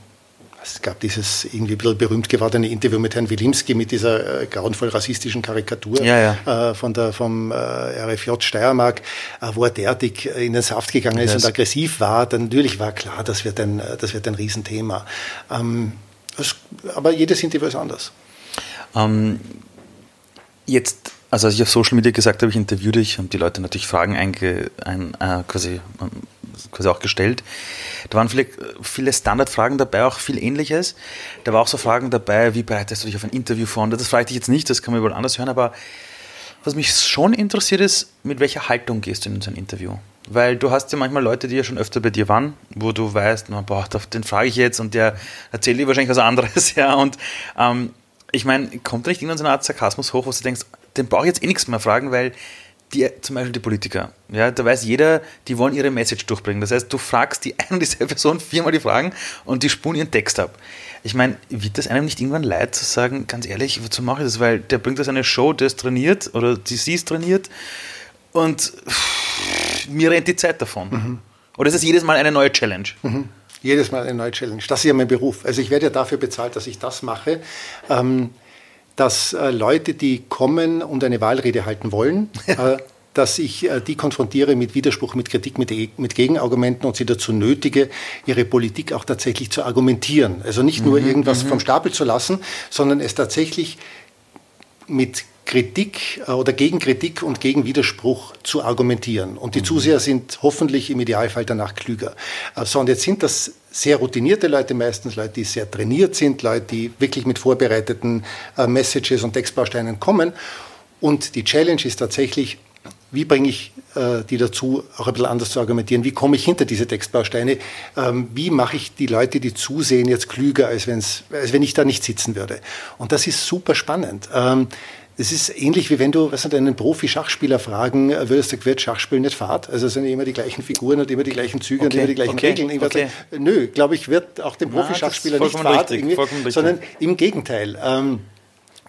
es gab dieses irgendwie ein bisschen berühmt gewordene Interview mit Herrn Wilimski mit dieser äh, grauenvoll rassistischen Karikatur ja, ja. Äh, von der, vom äh, RFJ Steiermark, äh, wo er derartig in den Saft gegangen ist yes. und aggressiv war. Dann natürlich war klar, das wird ein, das wird ein Riesenthema. Ähm, das, aber jedes Interview ist anders. Ähm, jetzt also als ich auf Social Media gesagt habe, ich interviewe dich, haben die Leute natürlich Fragen einge, ein, äh, quasi, quasi auch gestellt. Da waren viele, viele Standardfragen dabei, auch viel Ähnliches. Da war auch so Fragen dabei, wie bereitest du dich auf ein Interview vor? Das frage ich dich jetzt nicht, das kann man überall anders hören, aber was mich schon interessiert ist, mit welcher Haltung gehst du in so ein Interview? Weil du hast ja manchmal Leute, die ja schon öfter bei dir waren, wo du weißt, na, boah, den frage ich jetzt und der erzählt dir wahrscheinlich was anderes, ja. Und ähm, ich meine, kommt da nicht irgendwann so eine Art Sarkasmus hoch, wo du denkst, den brauche ich jetzt eh nichts mehr fragen, weil die, zum Beispiel die Politiker, ja, da weiß jeder, die wollen ihre Message durchbringen. Das heißt, du fragst die eine und dieselbe Person viermal die Fragen und die spulen ihren Text ab. Ich meine, wird das einem nicht irgendwann leid zu sagen, ganz ehrlich, wozu mache ich das? Weil der bringt das eine Show, der ist trainiert oder die sie ist trainiert und pff, mir rennt die Zeit davon. Mhm. Oder ist es jedes Mal eine neue Challenge? Mhm. Jedes Mal eine neue Challenge. Das ist ja mein Beruf. Also ich werde ja dafür bezahlt, dass ich das mache. Ähm, dass äh, Leute, die kommen und eine Wahlrede halten wollen, äh, dass ich äh, die konfrontiere mit Widerspruch, mit Kritik, mit, mit, Gegenargumenten und sie dazu nötige, ihre Politik auch tatsächlich zu argumentieren. Also nicht nur mhm, irgendwas mhm. vom Stapel zu lassen, sondern es tatsächlich mit Kritik äh, oder gegen Kritik und gegen Widerspruch zu argumentieren. Und die mhm. Zuseher sind hoffentlich im Idealfall danach klüger. Äh, so, und jetzt sind das sehr routinierte Leute, meistens Leute, die sehr trainiert sind, Leute, die wirklich mit vorbereiteten äh, Messages und Textbausteinen kommen. Und die Challenge ist tatsächlich, wie bringe ich äh, die dazu, auch ein bisschen anders zu argumentieren? Wie komme ich hinter diese Textbausteine? Ähm, wie mache ich die Leute, die zusehen, jetzt klüger, als, wenn's, als wenn ich da nicht sitzen würde? Und das ist super spannend. Ähm, das ist ähnlich wie wenn du, was sind einen Profi-Schachspieler fragen äh, würdest, du wird Schachspiel nicht Fahrt? Also es sind immer die gleichen Figuren und immer die gleichen Züge okay, und immer die gleichen okay, Regeln. Okay. Nö, glaube ich, wird auch dem Profi-Schachspieler nicht Fahrt, sondern im Gegenteil. Ähm,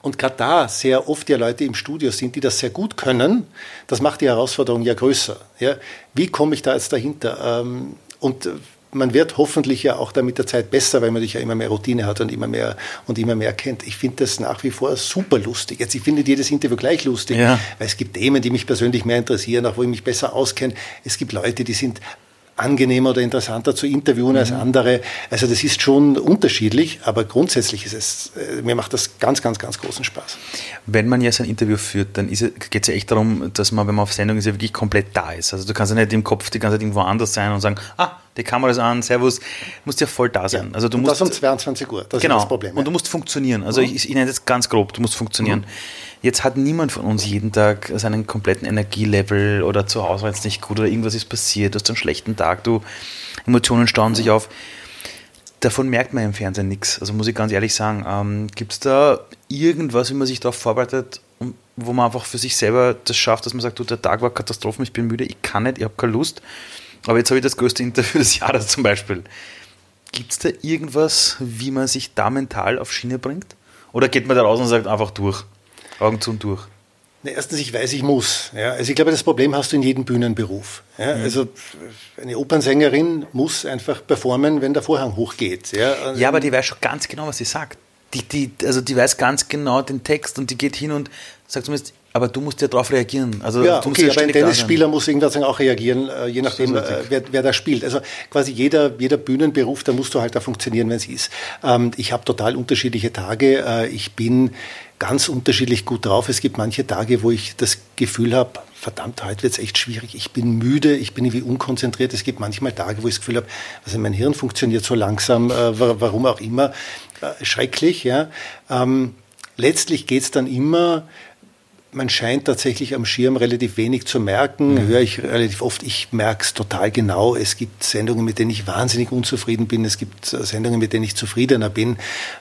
und gerade da sehr oft ja Leute im Studio sind, die das sehr gut können, das macht die Herausforderung ja größer. Ja? Wie komme ich da jetzt dahinter? Ähm, und man wird hoffentlich ja auch da mit der Zeit besser, weil man sich ja immer mehr Routine hat und immer mehr und immer mehr kennt. Ich finde das nach wie vor super lustig. Jetzt, ich finde jedes Interview gleich lustig, ja. weil es gibt Themen, die mich persönlich mehr interessieren, auch wo ich mich besser auskenne. Es gibt Leute, die sind angenehmer oder interessanter zu interviewen mhm. als andere. Also das ist schon unterschiedlich, aber grundsätzlich ist es, äh, mir macht das ganz, ganz, ganz großen Spaß. Wenn man jetzt ein Interview führt, dann geht es ja echt darum, dass man, wenn man auf Sendung ist, ja wirklich komplett da ist. Also du kannst ja nicht im Kopf die ganze Zeit irgendwo anders sein und sagen, ah, die Kamera ist an, Servus, musst ja voll da sein. Ja. Also du und musst, das um 22 Uhr, das genau. ist das Problem. Und du musst funktionieren. Also mhm. ich, ich nenne das ganz grob, du musst funktionieren. Mhm. Jetzt hat niemand von uns jeden Tag seinen kompletten Energielevel oder zu Hause war es nicht gut oder irgendwas ist passiert, du hast einen schlechten Tag, du Emotionen stauen sich auf. Davon merkt man im Fernsehen nichts. Also muss ich ganz ehrlich sagen, ähm, gibt es da irgendwas, wie man sich darauf vorbereitet, wo man einfach für sich selber das schafft, dass man sagt, du, der Tag war Katastrophen, ich bin müde, ich kann nicht, ich habe keine Lust. Aber jetzt habe ich das größte Interview des Jahres zum Beispiel. Gibt es da irgendwas, wie man sich da mental auf Schiene bringt? Oder geht man da raus und sagt einfach durch? Augen zu und durch? Na, erstens, ich weiß, ich muss. Ja. Also ich glaube, das Problem hast du in jedem Bühnenberuf. Ja. Mhm. Also eine Opernsängerin muss einfach performen, wenn der Vorhang hochgeht. Ja, also ja aber die weiß schon ganz genau, was sie sagt. Die, die, also die weiß ganz genau den Text und die geht hin und sagt zumindest, Aber du musst ja darauf reagieren. Also ja, okay, ja aber ein Tennisspieler muss irgendwas auch reagieren, äh, je nachdem, äh, wer, wer da spielt. Also quasi jeder, jeder Bühnenberuf, da musst du halt da funktionieren, wenn es ist. Ähm, ich habe total unterschiedliche Tage. Äh, ich bin ganz unterschiedlich gut drauf. Es gibt manche Tage, wo ich das Gefühl habe, verdammt, heute wird es echt schwierig. Ich bin müde, ich bin irgendwie unkonzentriert. Es gibt manchmal Tage, wo ich das Gefühl habe, also mein Hirn funktioniert so langsam, äh, warum auch immer. Äh, schrecklich, ja. Ähm, letztlich geht es dann immer man scheint tatsächlich am Schirm relativ wenig zu merken, mhm. höre ich relativ oft, ich merke es total genau. Es gibt Sendungen, mit denen ich wahnsinnig unzufrieden bin, es gibt äh, Sendungen, mit denen ich zufriedener bin.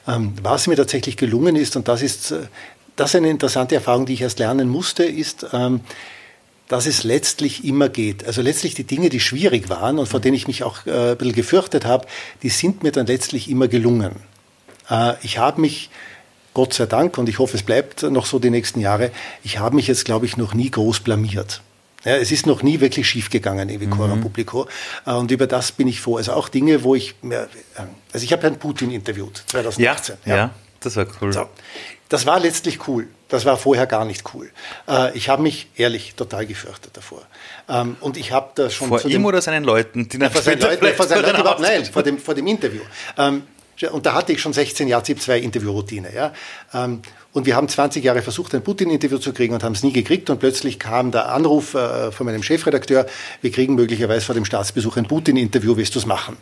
Ähm, was mir tatsächlich gelungen ist, und das ist, äh, das ist eine interessante Erfahrung, die ich erst lernen musste, ist, ähm, dass es letztlich immer geht. Also letztlich die Dinge, die schwierig waren und vor denen ich mich auch äh, ein bisschen gefürchtet habe, die sind mir dann letztlich immer gelungen. Ich habe mich, Gott sei Dank, und ich hoffe, es bleibt noch so die nächsten Jahre, ich habe mich jetzt, glaube ich, noch nie groß blamiert. Ja, es ist noch nie wirklich schiefgegangen, Evi Cora mhm. Publico. Äh, und über das bin ich froh. Also auch Dinge, wo ich, äh, also ich habe Herrn Putin interviewt, 2018. Ja, ja. ja das war cool. So. Das war letztlich cool. Das war vorher gar nicht cool. Äh, ich habe mich ehrlich total gefürchtet davor. Ähm, und ich habe da schon. Vor ihm oder seinen Leuten? Die ja, vor seinen Leuten, vor seinen Leuten überhaupt, nein, vor dem, vor dem Interview. Und da hatte ich schon 16 Jahre ZIP-2 Interviewroutine. Ja? Ähm, und wir haben 20 Jahre versucht, ein Putin-Interview zu kriegen und haben es nie gekriegt. Und plötzlich kam der Anruf äh, von meinem Chefredakteur, wir kriegen möglicherweise vor dem Staatsbesuch ein Putin-Interview, willst du es machen?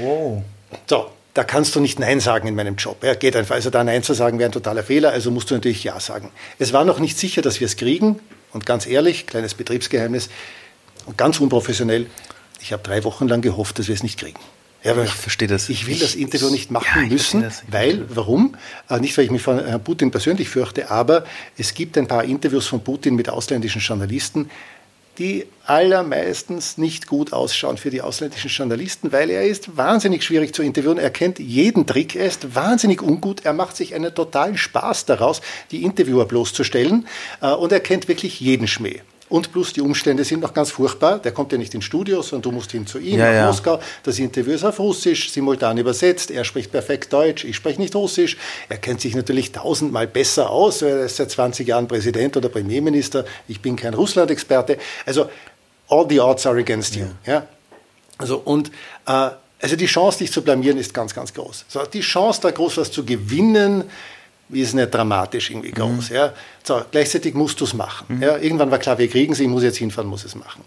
Wow. So, da kannst du nicht Nein sagen in meinem Job. Ja, geht einfach. Also da Nein zu sagen wäre ein totaler Fehler, also musst du natürlich Ja sagen. Es war noch nicht sicher, dass wir es kriegen. Und ganz ehrlich, kleines Betriebsgeheimnis, und ganz unprofessionell, ich habe drei Wochen lang gehofft, dass wir es nicht kriegen. Ja, ich verstehe das. Ich will ich, das Interview nicht machen ja, müssen, weil, warum? Äh, nicht, weil ich mich von Herrn Putin persönlich fürchte, aber es gibt ein paar Interviews von Putin mit ausländischen Journalisten, die allermeistens nicht gut ausschauen für die ausländischen Journalisten, weil er ist wahnsinnig schwierig zu interviewen. Er kennt jeden Trick, er ist wahnsinnig ungut, er macht sich einen totalen Spaß daraus, die Interviewer bloßzustellen äh, und er kennt wirklich jeden Schmäh. Und plus die Umstände sind noch ganz furchtbar. Der kommt ja nicht ins Studio, sondern du musst hin zu ihm, ja, nach ja. Moskau. Das Interview ist auf Russisch, simultan übersetzt. Er spricht perfekt Deutsch, ich spreche nicht Russisch. Er kennt sich natürlich tausendmal besser aus. Er ist seit 20 Jahren Präsident oder Premierminister. Ich bin kein Russland-Experte. Also, all the odds are against you. Ja. ja? Also, und, äh, also die Chance, dich zu blamieren, ist ganz, ganz groß. So, die Chance, da groß was zu gewinnen, ist nicht dramatisch irgendwie groß. Mhm. Ja. So, gleichzeitig musst du es machen. Mhm. Ja. Irgendwann war klar, wir kriegen es, ich muss jetzt hinfahren, muss es machen.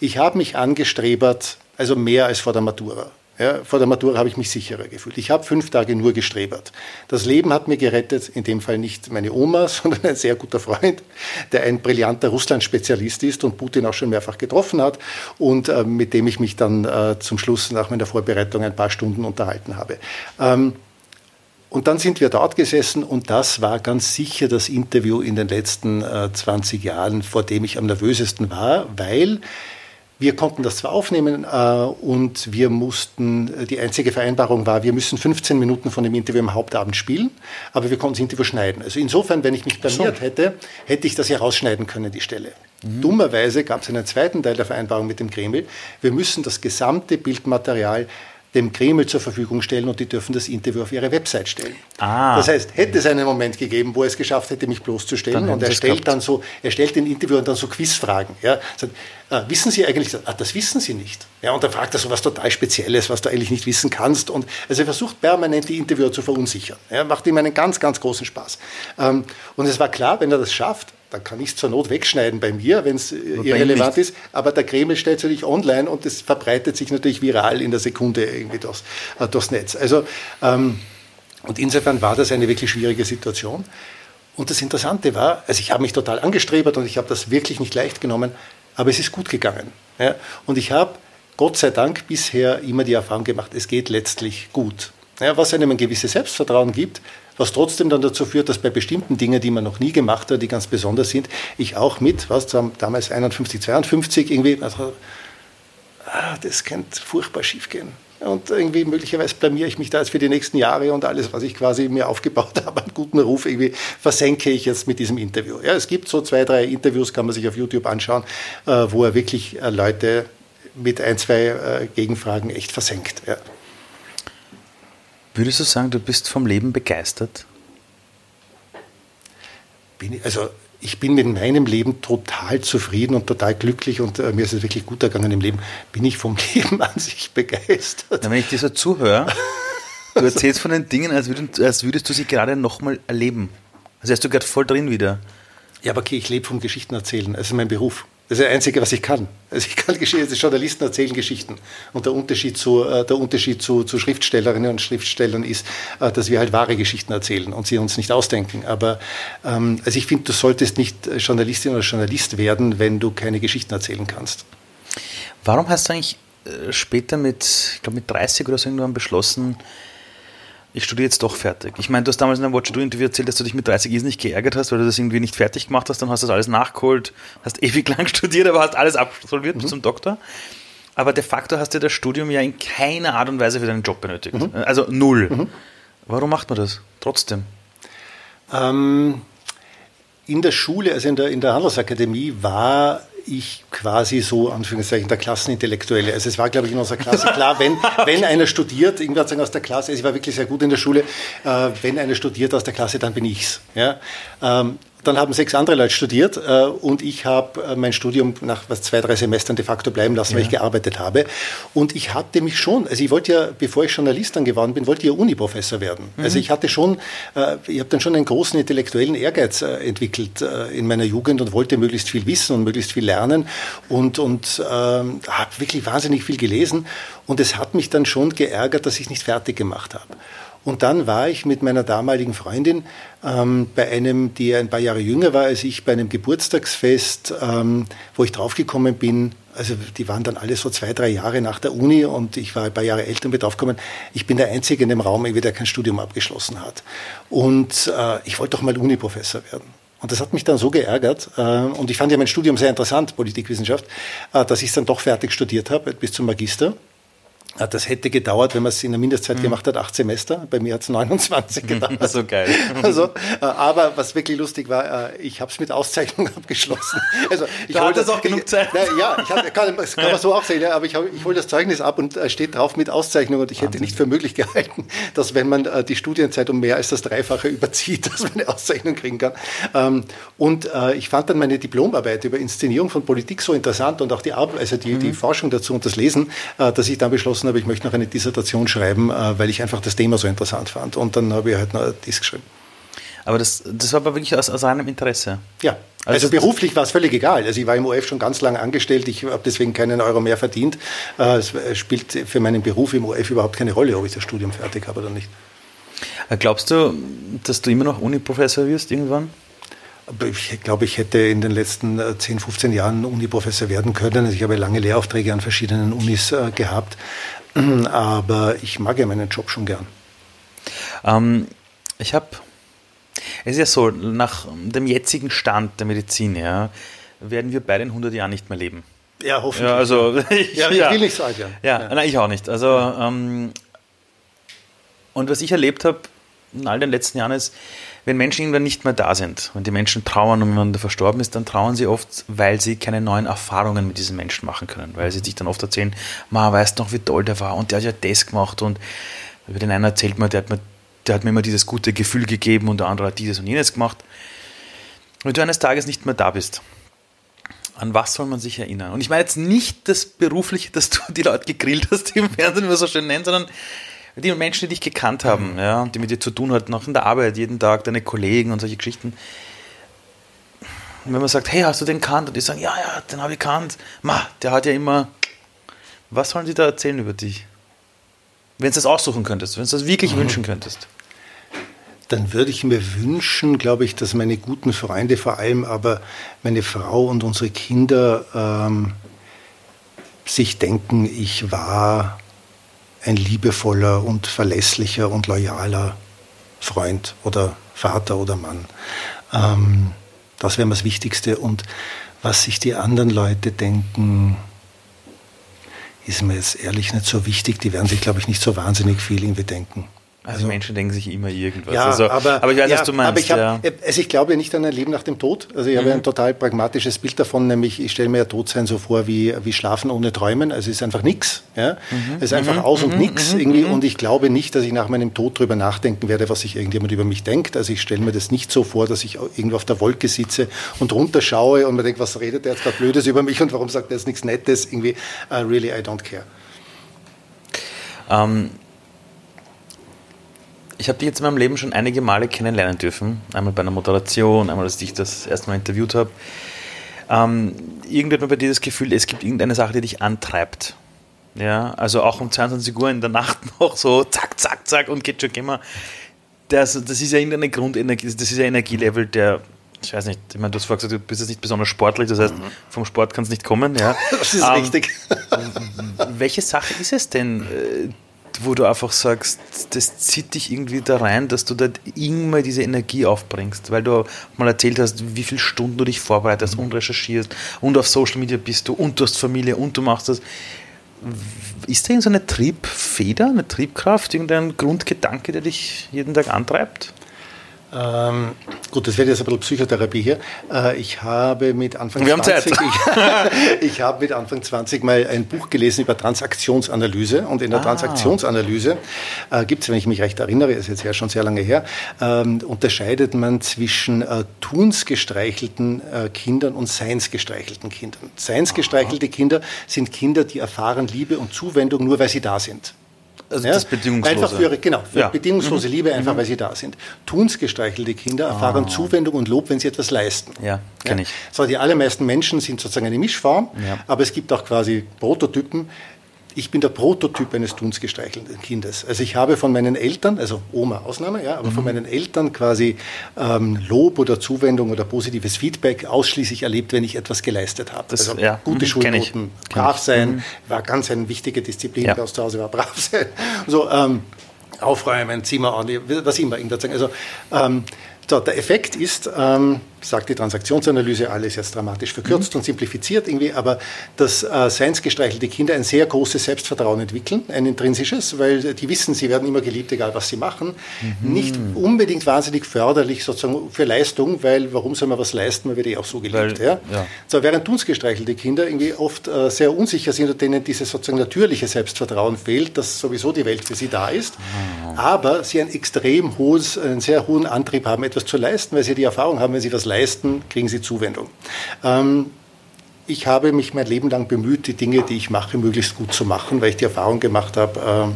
Ich habe mich angestrebert, also mehr als vor der Matura. Ja, vor der Matura habe ich mich sicherer gefühlt. Ich habe fünf Tage nur gestrebert. Das Leben hat mir gerettet, in dem Fall nicht meine Oma, sondern ein sehr guter Freund, der ein brillanter Russland-Spezialist ist und Putin auch schon mehrfach getroffen hat und äh, mit dem ich mich dann äh, zum Schluss nach meiner Vorbereitung ein paar Stunden unterhalten habe. Ähm, und dann sind wir dort gesessen und das war ganz sicher das Interview in den letzten äh, 20 Jahren, vor dem ich am nervösesten war, weil wir konnten das zwar aufnehmen äh, und wir mussten, äh, die einzige Vereinbarung war, wir müssen 15 Minuten von dem Interview am Hauptabend spielen, aber wir konnten das Interview schneiden. Also insofern, wenn ich mich blamiert so. hätte, hätte ich das ja rausschneiden können, die Stelle. Mhm. Dummerweise gab es einen zweiten Teil der Vereinbarung mit dem Kreml. Wir müssen das gesamte Bildmaterial dem Kreml zur Verfügung stellen und die dürfen das Interview auf ihre Website stellen. Ah. Das heißt, hätte es einen Moment gegeben, wo er es geschafft hätte, mich bloßzustellen und er stellt dann so, er stellt den Interviewer dann so Quizfragen. Ja, sagt, ah, wissen Sie eigentlich, ah, das wissen Sie nicht. Ja, und dann fragt er so was total Spezielles, was du eigentlich nicht wissen kannst. Und also er versucht permanent die Interviewer zu verunsichern. Ja, macht ihm einen ganz, ganz großen Spaß. Ähm, und es war klar, wenn er das schafft, dann kann ich es zur Not wegschneiden bei mir, wenn es irrelevant ist. Aber der Kreml stellt es natürlich online und es verbreitet sich natürlich viral in der Sekunde irgendwie durchs, äh, durchs Netz. Also, ähm, und insofern war das eine wirklich schwierige Situation. Und das Interessante war, also ich habe mich total angestrebt und ich habe das wirklich nicht leicht genommen, aber es ist gut gegangen. Ja? Und ich habe Gott sei Dank bisher immer die Erfahrung gemacht, es geht letztlich gut. Ja, was einem ein gewisses Selbstvertrauen gibt, was trotzdem dann dazu führt, dass bei bestimmten Dingen, die man noch nie gemacht hat, die ganz besonders sind, ich auch mit, was damals 51, 52 irgendwie, also, ah, das könnte furchtbar schief gehen. Und irgendwie möglicherweise blamiere ich mich da jetzt für die nächsten Jahre und alles, was ich quasi mir aufgebaut habe, einen guten Ruf, irgendwie versenke ich jetzt mit diesem Interview. Ja, es gibt so zwei, drei Interviews, kann man sich auf YouTube anschauen, äh, wo er wirklich äh, Leute mit ein, zwei äh, Gegenfragen echt versenkt. Ja. Würdest du sagen, du bist vom Leben begeistert? Ich, also ich bin mit meinem Leben total zufrieden und total glücklich und äh, mir ist es wirklich gut ergangen im Leben. Bin ich vom Leben an sich begeistert. Ja, wenn ich dir so zuhöre, du erzählst von den Dingen, als würdest, als würdest du sie gerade nochmal erleben. Also wärst du gerade voll drin wieder. Ja, aber okay, ich lebe vom Geschichten erzählen. Das ist mein Beruf. Das ist das Einzige, was ich kann. Also ich kann Geschichten, Journalisten erzählen Geschichten. Und der Unterschied, zu, äh, der Unterschied zu, zu Schriftstellerinnen und Schriftstellern ist, äh, dass wir halt wahre Geschichten erzählen und sie uns nicht ausdenken. Aber ähm, also ich finde, du solltest nicht Journalistin oder Journalist werden, wenn du keine Geschichten erzählen kannst. Warum hast du eigentlich äh, später mit, ich glaube mit 30 oder so irgendwann beschlossen, ich studiere jetzt doch fertig. Ich meine, du hast damals in einem Watch Interview erzählt, dass du dich mit 30 Is nicht geärgert hast, weil du das irgendwie nicht fertig gemacht hast, dann hast du das alles nachgeholt, hast ewig lang studiert, aber hast alles absolviert mhm. zum Doktor. Aber de facto hast du das Studium ja in keiner Art und Weise für deinen Job benötigt. Mhm. Also null. Mhm. Warum macht man das trotzdem? Ähm, in der Schule, also in der, in der Handelsakademie, war ich quasi so, Anführungszeichen, der Klassenintellektuelle. Also es war, glaube ich, in unserer Klasse klar, wenn, wenn einer studiert, irgendwer sagen aus der Klasse, also ich war wirklich sehr gut in der Schule, äh, wenn einer studiert aus der Klasse, dann bin ich's. Ja? Ähm, dann haben sechs andere Leute studiert äh, und ich habe äh, mein Studium nach was, zwei, drei Semestern de facto bleiben lassen, ja. weil ich gearbeitet habe. Und ich hatte mich schon, also ich wollte ja, bevor ich Journalist dann geworden bin, wollte ich ja Uniprofessor werden. Mhm. Also ich hatte schon, äh, ich habe dann schon einen großen intellektuellen Ehrgeiz äh, entwickelt äh, in meiner Jugend und wollte möglichst viel wissen und möglichst viel lernen und, und ähm, habe wirklich wahnsinnig viel gelesen. Und es hat mich dann schon geärgert, dass ich es nicht fertig gemacht habe. Und dann war ich mit meiner damaligen Freundin ähm, bei einem, der ein paar Jahre jünger war als ich, bei einem Geburtstagsfest, ähm, wo ich draufgekommen bin. Also die waren dann alle so zwei, drei Jahre nach der Uni und ich war ein paar Jahre älter und bin draufgekommen, ich bin der Einzige in dem Raum, der kein Studium abgeschlossen hat. Und äh, ich wollte doch mal Uniprofessor werden. Und das hat mich dann so geärgert. Äh, und ich fand ja mein Studium sehr interessant, Politikwissenschaft, äh, dass ich es dann doch fertig studiert habe, bis zum Magister. Das hätte gedauert, wenn man es in der Mindestzeit mhm. gemacht hat, acht Semester. Bei mir hat es 29 gedauert. so geil. Also, äh, aber was wirklich lustig war, äh, ich habe es mit Auszeichnung abgeschlossen. Also, ich da das auch genug Zeit. Na, ja, ich hab, kann, das kann man so auch sehen, aber ich, hab, ich hole das Zeugnis ab und äh, steht drauf mit Auszeichnung und ich hätte Wahnsinn. nicht für möglich gehalten, dass wenn man die Studienzeit um mehr als das Dreifache überzieht, dass man eine Auszeichnung kriegen kann. Ähm, und ich fand dann meine Diplomarbeit über Inszenierung von Politik so interessant und auch die Arbeit, also die, mhm. die Forschung dazu und das Lesen, dass ich dann beschlossen beschlossen habe, ich möchte noch eine Dissertation schreiben, äh, weil ich einfach das Thema so interessant fand. Und dann habe ich halt noch das geschrieben. Aber das, das war aber wirklich aus, aus reinem Interesse. Ja. Also, also beruflich war es völlig egal. Also ich war im OF schon ganz lange angestellt, ich habe deswegen keinen Euro mehr verdient. Äh, es spielt für meinen Beruf im OF überhaupt keine Rolle, ob ich das Studium fertig habe oder nicht. Äh, glaubst du, dass du immer noch Uni-Professor wirst irgendwann? Ich glaube, ich hätte in den letzten 10, 15 Jahren Uni-Professor werden können. Also ich habe lange Lehraufträge an verschiedenen Unis gehabt. Aber ich mag ja meinen Job schon gern. Ähm, ich habe, es ist ja so, nach dem jetzigen Stand der Medizin, ja, werden wir beide in 100 Jahren nicht mehr leben. Ja, hoffentlich. Ja, also, ich, ja, ich ja. will nicht so alt werden. Ja, ja. Nein, ich auch nicht. Also, ähm, und was ich erlebt habe in all den letzten Jahren ist, wenn Menschen irgendwann nicht mehr da sind, wenn die Menschen trauern und jemand verstorben ist, dann trauern sie oft, weil sie keine neuen Erfahrungen mit diesen Menschen machen können, weil sie sich dann oft erzählen, ma, weißt noch, wie toll der war und der hat ja das gemacht und über den einen erzählt man, der hat mir, der hat mir immer dieses gute Gefühl gegeben und der andere hat dieses und jenes gemacht. Wenn du eines Tages nicht mehr da bist, an was soll man sich erinnern? Und ich meine jetzt nicht das Berufliche, dass du die Leute gegrillt hast, die im Fernsehen immer so schön nennen, sondern die Menschen, die dich gekannt haben, ja, die mit dir zu tun hatten, auch in der Arbeit, jeden Tag, deine Kollegen und solche Geschichten. Und wenn man sagt, hey, hast du den kannt? Und die sagen, ja, ja, den habe ich kannt. Ma, der hat ja immer. Was sollen die da erzählen über dich? Wenn du das aussuchen könntest, wenn du das wirklich mhm. wünschen könntest. Dann würde ich mir wünschen, glaube ich, dass meine guten Freunde, vor allem aber meine Frau und unsere Kinder, ähm, sich denken, ich war ein liebevoller und verlässlicher und loyaler Freund oder Vater oder Mann. Ähm, das wäre mir das Wichtigste. Und was sich die anderen Leute denken, ist mir jetzt ehrlich nicht so wichtig. Die werden sich, glaube ich, nicht so wahnsinnig viel irgendwie denken. Also, also, Menschen denken sich immer irgendwas. Ja, also, aber, aber ich weiß, ja, was du meinst. Aber ich, hab, ja. also ich glaube nicht an ein Leben nach dem Tod. Also ich mhm. habe ein total pragmatisches Bild davon, nämlich ich stelle mir ja Todsein so vor wie, wie Schlafen ohne Träumen. Also es ist einfach nichts. Ja? Mhm. Es ist einfach mhm. aus und mhm. nichts mhm. irgendwie. Mhm. Und ich glaube nicht, dass ich nach meinem Tod darüber nachdenken werde, was sich irgendjemand über mich denkt. Also ich stelle mir das nicht so vor, dass ich irgendwo auf der Wolke sitze und runterschaue und mir denke, was redet der jetzt da Blödes über mich und warum sagt er jetzt nichts Nettes? Irgendwie, uh, really, I don't care. Ähm, ich habe dich jetzt in meinem Leben schon einige Male kennenlernen dürfen. Einmal bei einer Moderation, einmal, als ich dich das erste Mal interviewt habe. Ähm, irgendwie hat man bei dir das Gefühl, es gibt irgendeine Sache, die dich antreibt. Ja, also auch um 22 Uhr in der Nacht noch so zack, zack, zack und geht schon immer. Das, das ist ja irgendeine Grundenergie, das ist ja Energielevel, der, ich weiß nicht, ich meine, du hast vorhin gesagt, du bist jetzt nicht besonders sportlich, das heißt, mhm. vom Sport kann es nicht kommen. Ja. Das ist ähm, richtig. welche Sache ist es denn, äh, wo du einfach sagst, das zieht dich irgendwie da rein, dass du da immer diese Energie aufbringst, weil du mal erzählt hast, wie viele Stunden du dich vorbereitest und recherchierst und auf Social Media bist du und du hast Familie und du machst das. Ist da irgendeine Triebfeder, eine Triebkraft, irgendein Grundgedanke, der dich jeden Tag antreibt? Ähm, gut, das wird jetzt ein bisschen Psychotherapie hier. Äh, ich habe mit Anfang Wir 20, ich, ich, habe mit Anfang 20 mal ein Buch gelesen über Transaktionsanalyse und in der ah. Transaktionsanalyse äh, gibt es, wenn ich mich recht erinnere, ist jetzt ja schon sehr lange her, ähm, unterscheidet man zwischen äh, tunsgestreichelten äh, Kindern und seinsgestreichelten Kindern. Seinsgestreichelte Kinder sind Kinder, die erfahren Liebe und Zuwendung nur, weil sie da sind. Also ja? das Bedingungslose. Einfach für, genau, für ja. bedingungslose mhm. Liebe, einfach mhm. weil sie da sind. Tunsgestreichelte Kinder erfahren ah. Zuwendung und Lob, wenn sie etwas leisten. Ja, kenne ich. So, die allermeisten Menschen sind sozusagen eine Mischform, aber es gibt auch quasi Prototypen, ich bin der Prototyp eines tunsgestreichelten Kindes. Also ich habe von meinen Eltern, also Oma Ausnahme, ja, aber mhm. von meinen Eltern quasi ähm, Lob oder Zuwendung oder positives Feedback ausschließlich erlebt, wenn ich etwas geleistet habe. Das, also ja. gute mhm. Schulnoten, brav sein, mhm. war ganz eine wichtige Disziplin ja. bei uns zu Hause, war brav sein. So, ähm, aufräumen, Zimmer ordentlich, was immer irgendwas sagen. Also ähm, so, der Effekt ist, ähm, sagt die Transaktionsanalyse, alles jetzt dramatisch verkürzt mhm. und simplifiziert irgendwie, aber dass äh, seinsgestreichelte Kinder ein sehr großes Selbstvertrauen entwickeln, ein intrinsisches, weil die wissen, sie werden immer geliebt, egal was sie machen. Mhm. Nicht unbedingt wahnsinnig förderlich sozusagen für Leistung, weil warum soll man was leisten, man wird eh auch so geliebt. Weil, ja? Ja. So, während tunsgestreichelte Kinder irgendwie oft äh, sehr unsicher sind und denen dieses sozusagen natürliche Selbstvertrauen fehlt, dass sowieso die Welt für sie da ist, mhm. aber sie ein extrem hohes, einen sehr hohen Antrieb haben, etwas zu leisten, weil sie die Erfahrung haben, wenn sie was leisten, kriegen sie Zuwendung. Ähm, ich habe mich mein Leben lang bemüht, die Dinge, die ich mache, möglichst gut zu machen, weil ich die Erfahrung gemacht habe, äh,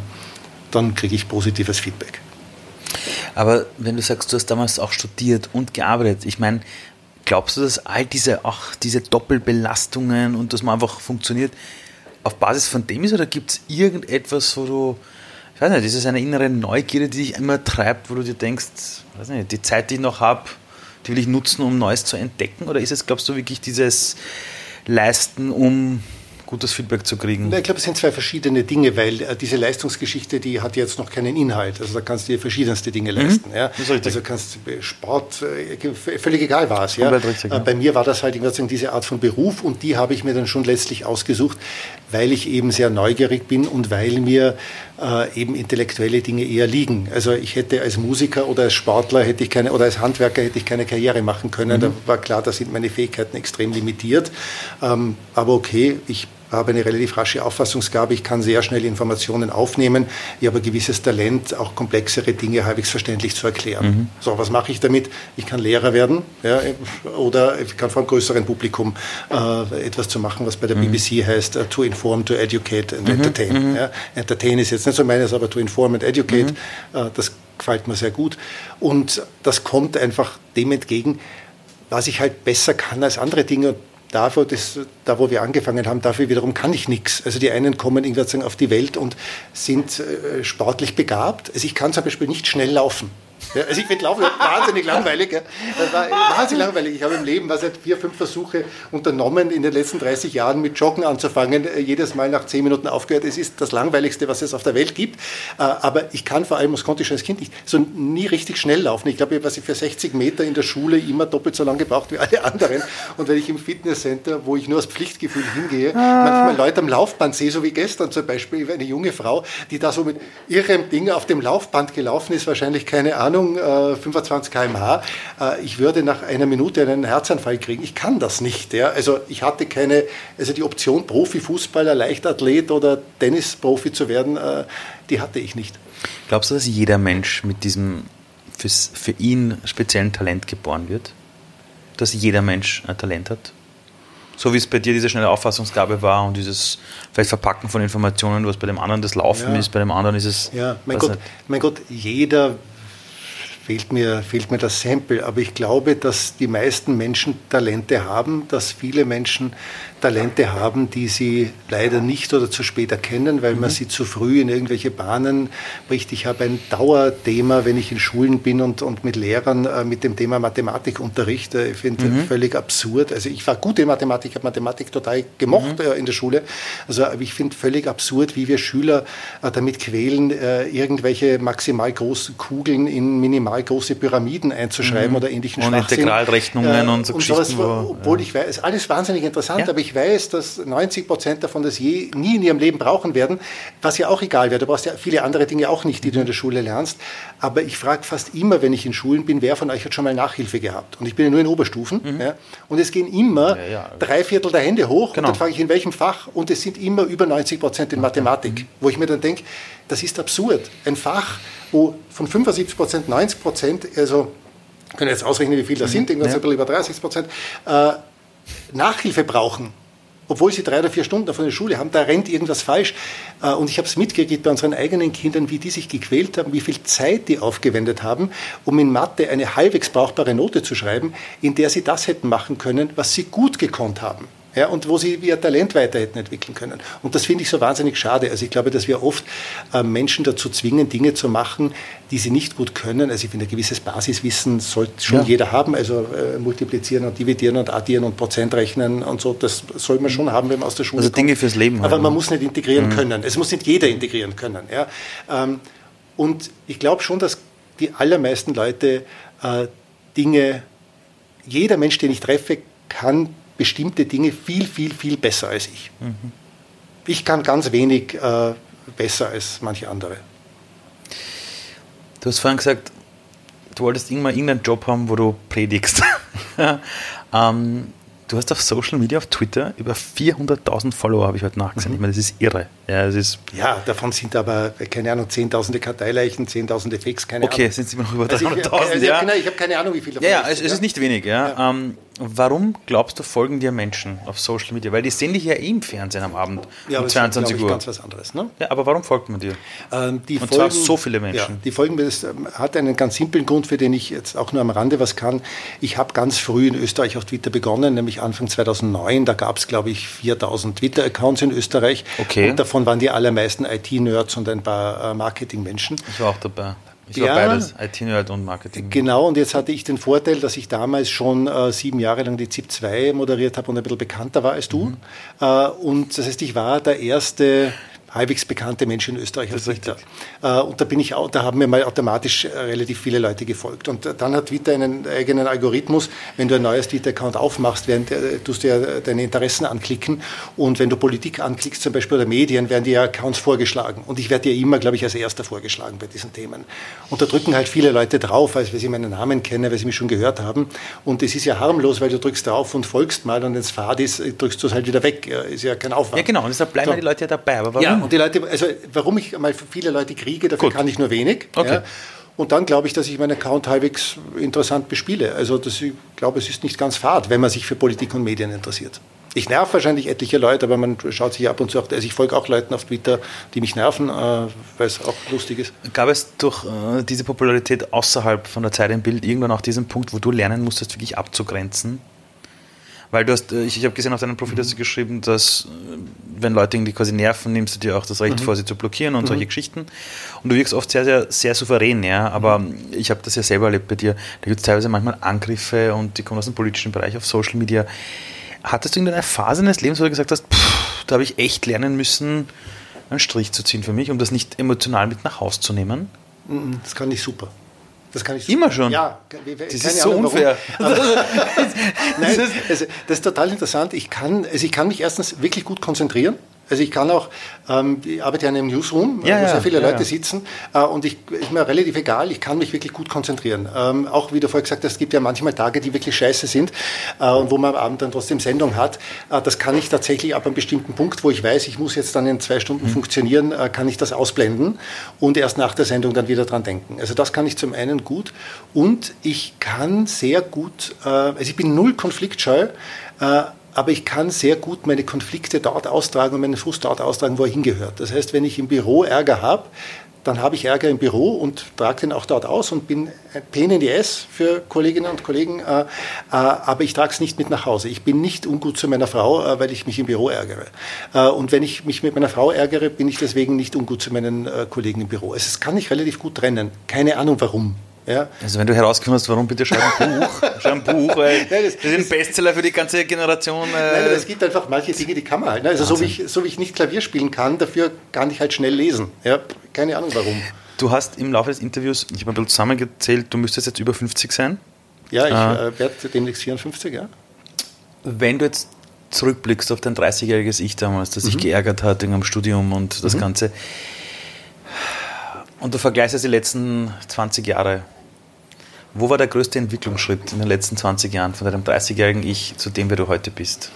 dann kriege ich positives Feedback. Aber wenn du sagst, du hast damals auch studiert und gearbeitet, ich meine, glaubst du, dass all diese, auch diese Doppelbelastungen und dass man einfach funktioniert, auf Basis von dem ist oder gibt es irgendetwas, wo du, ich weiß nicht, ist es eine innere Neugierde, die dich immer treibt, wo du dir denkst, weiß nicht, die Zeit, die ich noch habe, die will ich nutzen, um Neues zu entdecken? Oder ist es, glaubst du, wirklich dieses Leisten, um gutes Feedback zu kriegen? Ich glaube, es sind zwei verschiedene Dinge, weil äh, diese Leistungsgeschichte, die hat jetzt noch keinen Inhalt. Also da kannst du dir verschiedenste Dinge mhm. leisten. Mhm. Ja. Also kannst Sport, äh, völlig egal was. Ja. Richtig, ja. Bei mir war das halt diese Art von Beruf und die habe ich mir dann schon letztlich ausgesucht, weil ich eben sehr neugierig bin und weil mir äh, eben intellektuelle Dinge eher liegen. Also ich hätte als Musiker oder als Sportler hätte ich keine oder als Handwerker hätte ich keine Karriere machen können. Mhm. Da war klar, da sind meine Fähigkeiten extrem limitiert. Ähm, aber okay, ich habe eine relativ rasche Auffassungsgabe, ich kann sehr schnell Informationen aufnehmen, ich habe ein gewisses Talent, auch komplexere Dinge halbwegs verständlich zu erklären. Mhm. So, was mache ich damit? Ich kann Lehrer werden ja, oder ich kann vor einem größeren Publikum äh, etwas zu machen, was bei der mhm. BBC heißt, uh, to inform, to educate and mhm. entertain. Mhm. Ja. Entertain ist jetzt nicht so meines, aber to inform and educate, uh, das gefällt mir sehr gut. Und das kommt einfach dem entgegen, was ich halt besser kann als andere Dinge dafür, das, da wo wir angefangen haben, dafür wiederum kann ich nichts. Also die einen kommen irgendwie auf die Welt und sind äh, sportlich begabt. Also ich kann zum Beispiel nicht schnell laufen. Ja, also ich finde Laufen wahnsinnig langweilig. Ja. Das war wahnsinnig langweilig. Ich habe im Leben was seit vier, fünf Versuche unternommen, in den letzten 30 Jahren mit Joggen anzufangen. Äh, jedes Mal nach zehn Minuten aufgehört. Es ist das langweiligste, was es auf der Welt gibt. Äh, aber ich kann vor allem, das konnte ich schon als Kind nicht, so nie richtig schnell laufen. Ich glaube, was ich für 60 Meter in der Schule immer doppelt so lange gebraucht wie alle anderen. Und wenn ich im Fitnesscenter, wo ich nur aus Pflichtgefühl hingehe, ah. manchmal Leute am Laufband sehe, so wie gestern zum Beispiel, eine junge Frau, die da so mit ihrem Ding auf dem Laufband gelaufen ist, wahrscheinlich, keine Ahnung, 25 äh, km/h. Äh, ich würde nach einer Minute einen Herzanfall kriegen. Ich kann das nicht. Ja. Also ich hatte keine, also die Option Profifußballer, Leichtathlet oder Tennisprofi zu werden, äh, die hatte ich nicht. Glaubst du, dass jeder Mensch mit diesem fürs, für ihn speziellen Talent geboren wird? Dass jeder Mensch ein Talent hat? So wie es bei dir diese schnelle Auffassungsgabe war und dieses vielleicht Verpacken von Informationen, was bei dem anderen das Laufen ja. ist, bei dem anderen ist es. Ja, mein Gott, mein Gott, jeder fehlt mir, fehlt mir das Sample, aber ich glaube, dass die meisten Menschen Talente haben, dass viele Menschen Talente haben, die sie leider nicht oder zu spät erkennen, weil mhm. man sie zu früh in irgendwelche Bahnen bricht. Ich habe ein Dauerthema, wenn ich in Schulen bin und, und mit Lehrern äh, mit dem Thema Mathematik unterrichte. Ich finde mhm. völlig absurd. Also ich war gut in Mathematik, ich habe Mathematik total gemocht mhm. äh, in der Schule. Also ich finde völlig absurd, wie wir Schüler äh, damit quälen, äh, irgendwelche maximal großen Kugeln in minimal große Pyramiden einzuschreiben mhm. oder ähnlichen Und Integralrechnungen und so und Geschichten. Sowas, wo, obwohl ja. ich weiß, alles wahnsinnig interessant, ja. aber ich weiß, dass 90 Prozent davon das je, nie in ihrem Leben brauchen werden, was ja auch egal wäre. Du brauchst ja viele andere Dinge auch nicht, die du in der Schule lernst. Aber ich frage fast immer, wenn ich in Schulen bin, wer von euch hat schon mal Nachhilfe gehabt? Und ich bin ja nur in Oberstufen. Mhm. Ja, und es gehen immer ja, ja. drei Viertel der Hände hoch. Genau. Und dann frage ich, in welchem Fach? Und es sind immer über 90 Prozent in Mathematik. Mhm. Wo ich mir dann denke, das ist absurd. Ein Fach, wo von 75 Prozent 90 Prozent, also können jetzt ausrechnen, wie viel das mhm. sind, irgendwas ja. ein bisschen über 30 Prozent, äh, Nachhilfe brauchen, obwohl sie drei oder vier Stunden von der Schule haben, da rennt irgendwas falsch. Äh, und ich habe es mitgekriegt bei unseren eigenen Kindern, wie die sich gequält haben, wie viel Zeit die aufgewendet haben, um in Mathe eine halbwegs brauchbare Note zu schreiben, in der sie das hätten machen können, was sie gut gekonnt haben ja, und wo sie ihr Talent weiter hätten entwickeln können. Und das finde ich so wahnsinnig schade. Also ich glaube, dass wir oft äh, Menschen dazu zwingen, Dinge zu machen, die sie nicht gut können. Also ich finde, ein gewisses Basiswissen sollte schon ja. jeder haben. Also äh, multiplizieren und dividieren und addieren und Prozent rechnen und so, das soll man schon haben, wenn man aus der Schule also kommt. Dinge fürs Leben. Aber haben. man muss nicht integrieren mhm. können. Es muss nicht jeder integrieren können. Ja. Ähm, und ich glaube schon, dass die allermeisten Leute äh, Dinge, jeder Mensch, den ich treffe, kann bestimmte Dinge viel, viel, viel besser als ich. Mhm. Ich kann ganz wenig äh, besser als manche andere. Du hast vorhin gesagt, du wolltest irgendwann irgendeinen Job haben, wo du predigst. ähm, Du hast auf Social Media, auf Twitter, über 400.000 Follower, habe ich heute nachgesehen. Mhm. Ich meine, das ist irre. Ja, es ist ja, davon sind aber, keine Ahnung, Zehntausende Karteileichen, Zehntausende Fakes, keine okay, Ahnung. Okay, sind es immer noch über 300.000, also also ja. Ich, ich habe keine Ahnung, wie viele davon Ja, ja es, es, ist nicht wenig. Ja. ja. Ähm, warum glaubst du, folgen dir Menschen auf Social Media? Weil die sehen dich ja eh im Fernsehen am Abend ja, um 22 ist, Uhr. ganz was anderes. Ne? Ja, aber warum folgt man dir? Ähm, die Und folgen, zwar so viele Menschen. Ja, die folgen mir, das ähm, hat einen ganz simplen Grund, für den ich jetzt auch nur am Rande was kann. Ich habe ganz früh in Österreich auf Twitter begonnen, nämlich Anfang 2009 2009, da gab es, glaube ich, 4000 Twitter-Accounts in Österreich. Okay. Und davon waren die allermeisten IT-Nerds und ein paar äh, Marketing-Menschen. Ich war auch dabei. Ich war ja, beides, IT-Nerd und Marketing. Genau, und jetzt hatte ich den Vorteil, dass ich damals schon äh, sieben Jahre lang die ZIP 2 moderiert habe und ein bisschen bekannter war als du. Mhm. Äh, und das heißt, ich war der erste halbwegs bekannte Mensch in Österreich auf Twitter. Äh, und da bin ich auch, da haben mir mal automatisch äh, relativ viele Leute gefolgt. Und dann hat Twitter einen eigenen Algorithmus. Wenn du ein neues Twitter-Account aufmachst, werden, äh, tust du ja deine Interessen anklicken. Und wenn du Politik anklickst, zum Beispiel oder Medien, werden dir Accounts vorgeschlagen. Und ich werde dir immer, glaube ich, als erster vorgeschlagen bei diesen Themen. Und da drücken halt viele Leute drauf, als weil sie meinen Namen kennen, weil sie mich schon gehört haben. Und es ist ja harmlos, weil du drückst drauf und folgst mal und wenn es fad ist, drückst du es halt wieder weg. Ist ja kein Aufwand. Ja, genau. Und deshalb bleiben so. die Leute ja dabei. Aber warum? Ja, und die Leute, also warum ich mal viele Leute kriege, dafür Gut. kann ich nur wenig. Okay. Ja. Und dann glaube ich, dass ich meinen Account halbwegs interessant bespiele. Also das, ich glaube, es ist nicht ganz fad, wenn man sich für Politik und Medien interessiert. Ich nerv wahrscheinlich etliche Leute, aber man schaut sich ab und zu auch, also ich folge auch Leuten auf Twitter, die mich nerven, äh, weil es auch lustig ist. Gab es durch äh, diese Popularität außerhalb von der Zeit im Bild irgendwann auch diesen Punkt, wo du lernen musstest, wirklich abzugrenzen? Weil du hast, äh, ich, ich habe gesehen auf deinem Profil, mhm. hast du geschrieben, dass wenn Leute irgendwie quasi nerven, nimmst du dir auch das Recht mhm. vor, sie zu blockieren und mhm. solche Geschichten. Und du wirkst oft sehr, sehr, sehr souverän, ja. Aber mhm. ich habe das ja selber erlebt bei dir. Da gibt es teilweise manchmal Angriffe und die kommen aus dem politischen Bereich auf Social Media. Hattest du irgendeine Phase deines Lebens, wo du gesagt hast, pff, da habe ich echt lernen müssen, einen Strich zu ziehen für mich, um das nicht emotional mit nach Hause zu nehmen? Mhm, das kann ich super. Das kann ich Immer schon? Ja. Das ist so Ahnung, unfair. Nein, das, das, ist total interessant. Ich kann, also ich kann mich erstens wirklich gut konzentrieren. Also ich kann auch, ähm, ich arbeite ja in einem Newsroom, ja, wo sehr viele ja, Leute ja. sitzen äh, und ich ist mir relativ egal, ich kann mich wirklich gut konzentrieren. Ähm, auch wie du vorher gesagt hast, es gibt ja manchmal Tage, die wirklich scheiße sind äh, und wo man am Abend dann trotzdem Sendung hat. Äh, das kann ich tatsächlich ab einem bestimmten Punkt, wo ich weiß, ich muss jetzt dann in zwei Stunden mhm. funktionieren, äh, kann ich das ausblenden und erst nach der Sendung dann wieder dran denken. Also das kann ich zum einen gut und ich kann sehr gut, äh, also ich bin null konfliktscheu, äh, aber ich kann sehr gut meine Konflikte dort austragen und meinen Frust dort austragen, wo er hingehört. Das heißt, wenn ich im Büro Ärger habe, dann habe ich Ärger im Büro und trage den auch dort aus und bin Pain in the ass für Kolleginnen und Kollegen, äh, äh, aber ich trage es nicht mit nach Hause. Ich bin nicht ungut zu meiner Frau, äh, weil ich mich im Büro ärgere. Und wenn ich mich mit meiner Frau ärgere, bin ich deswegen nicht ungut zu meinen Kollegen im Büro. Es kann ich relativ gut trennen. Keine Ahnung warum. Ja. Also wenn du herausgefunden hast, warum bitte schreib ein Buch, schreib ein Buch, weil Nein, das, das, ist ein Bestseller für die ganze Generation. Äh Nein, es gibt einfach manche Dinge, die kann man halt. Ne? Also so wie, ich, so wie ich nicht Klavier spielen kann, dafür kann ich halt schnell lesen. Ja, keine Ahnung warum. Du hast im Laufe des Interviews, ich habe ein bisschen zusammengezählt, du müsstest jetzt über 50 sein. Ja, ich äh, äh, werde demnächst 54, ja. Wenn du jetzt zurückblickst auf dein 30-jähriges Ich damals, das mhm. sich geärgert hat am Studium und das mhm. Ganze, und du vergleichst die letzten 20 Jahre, wo war der größte Entwicklungsschritt in den letzten 20 Jahren von deinem 30-jährigen Ich zu dem, wer du heute bist?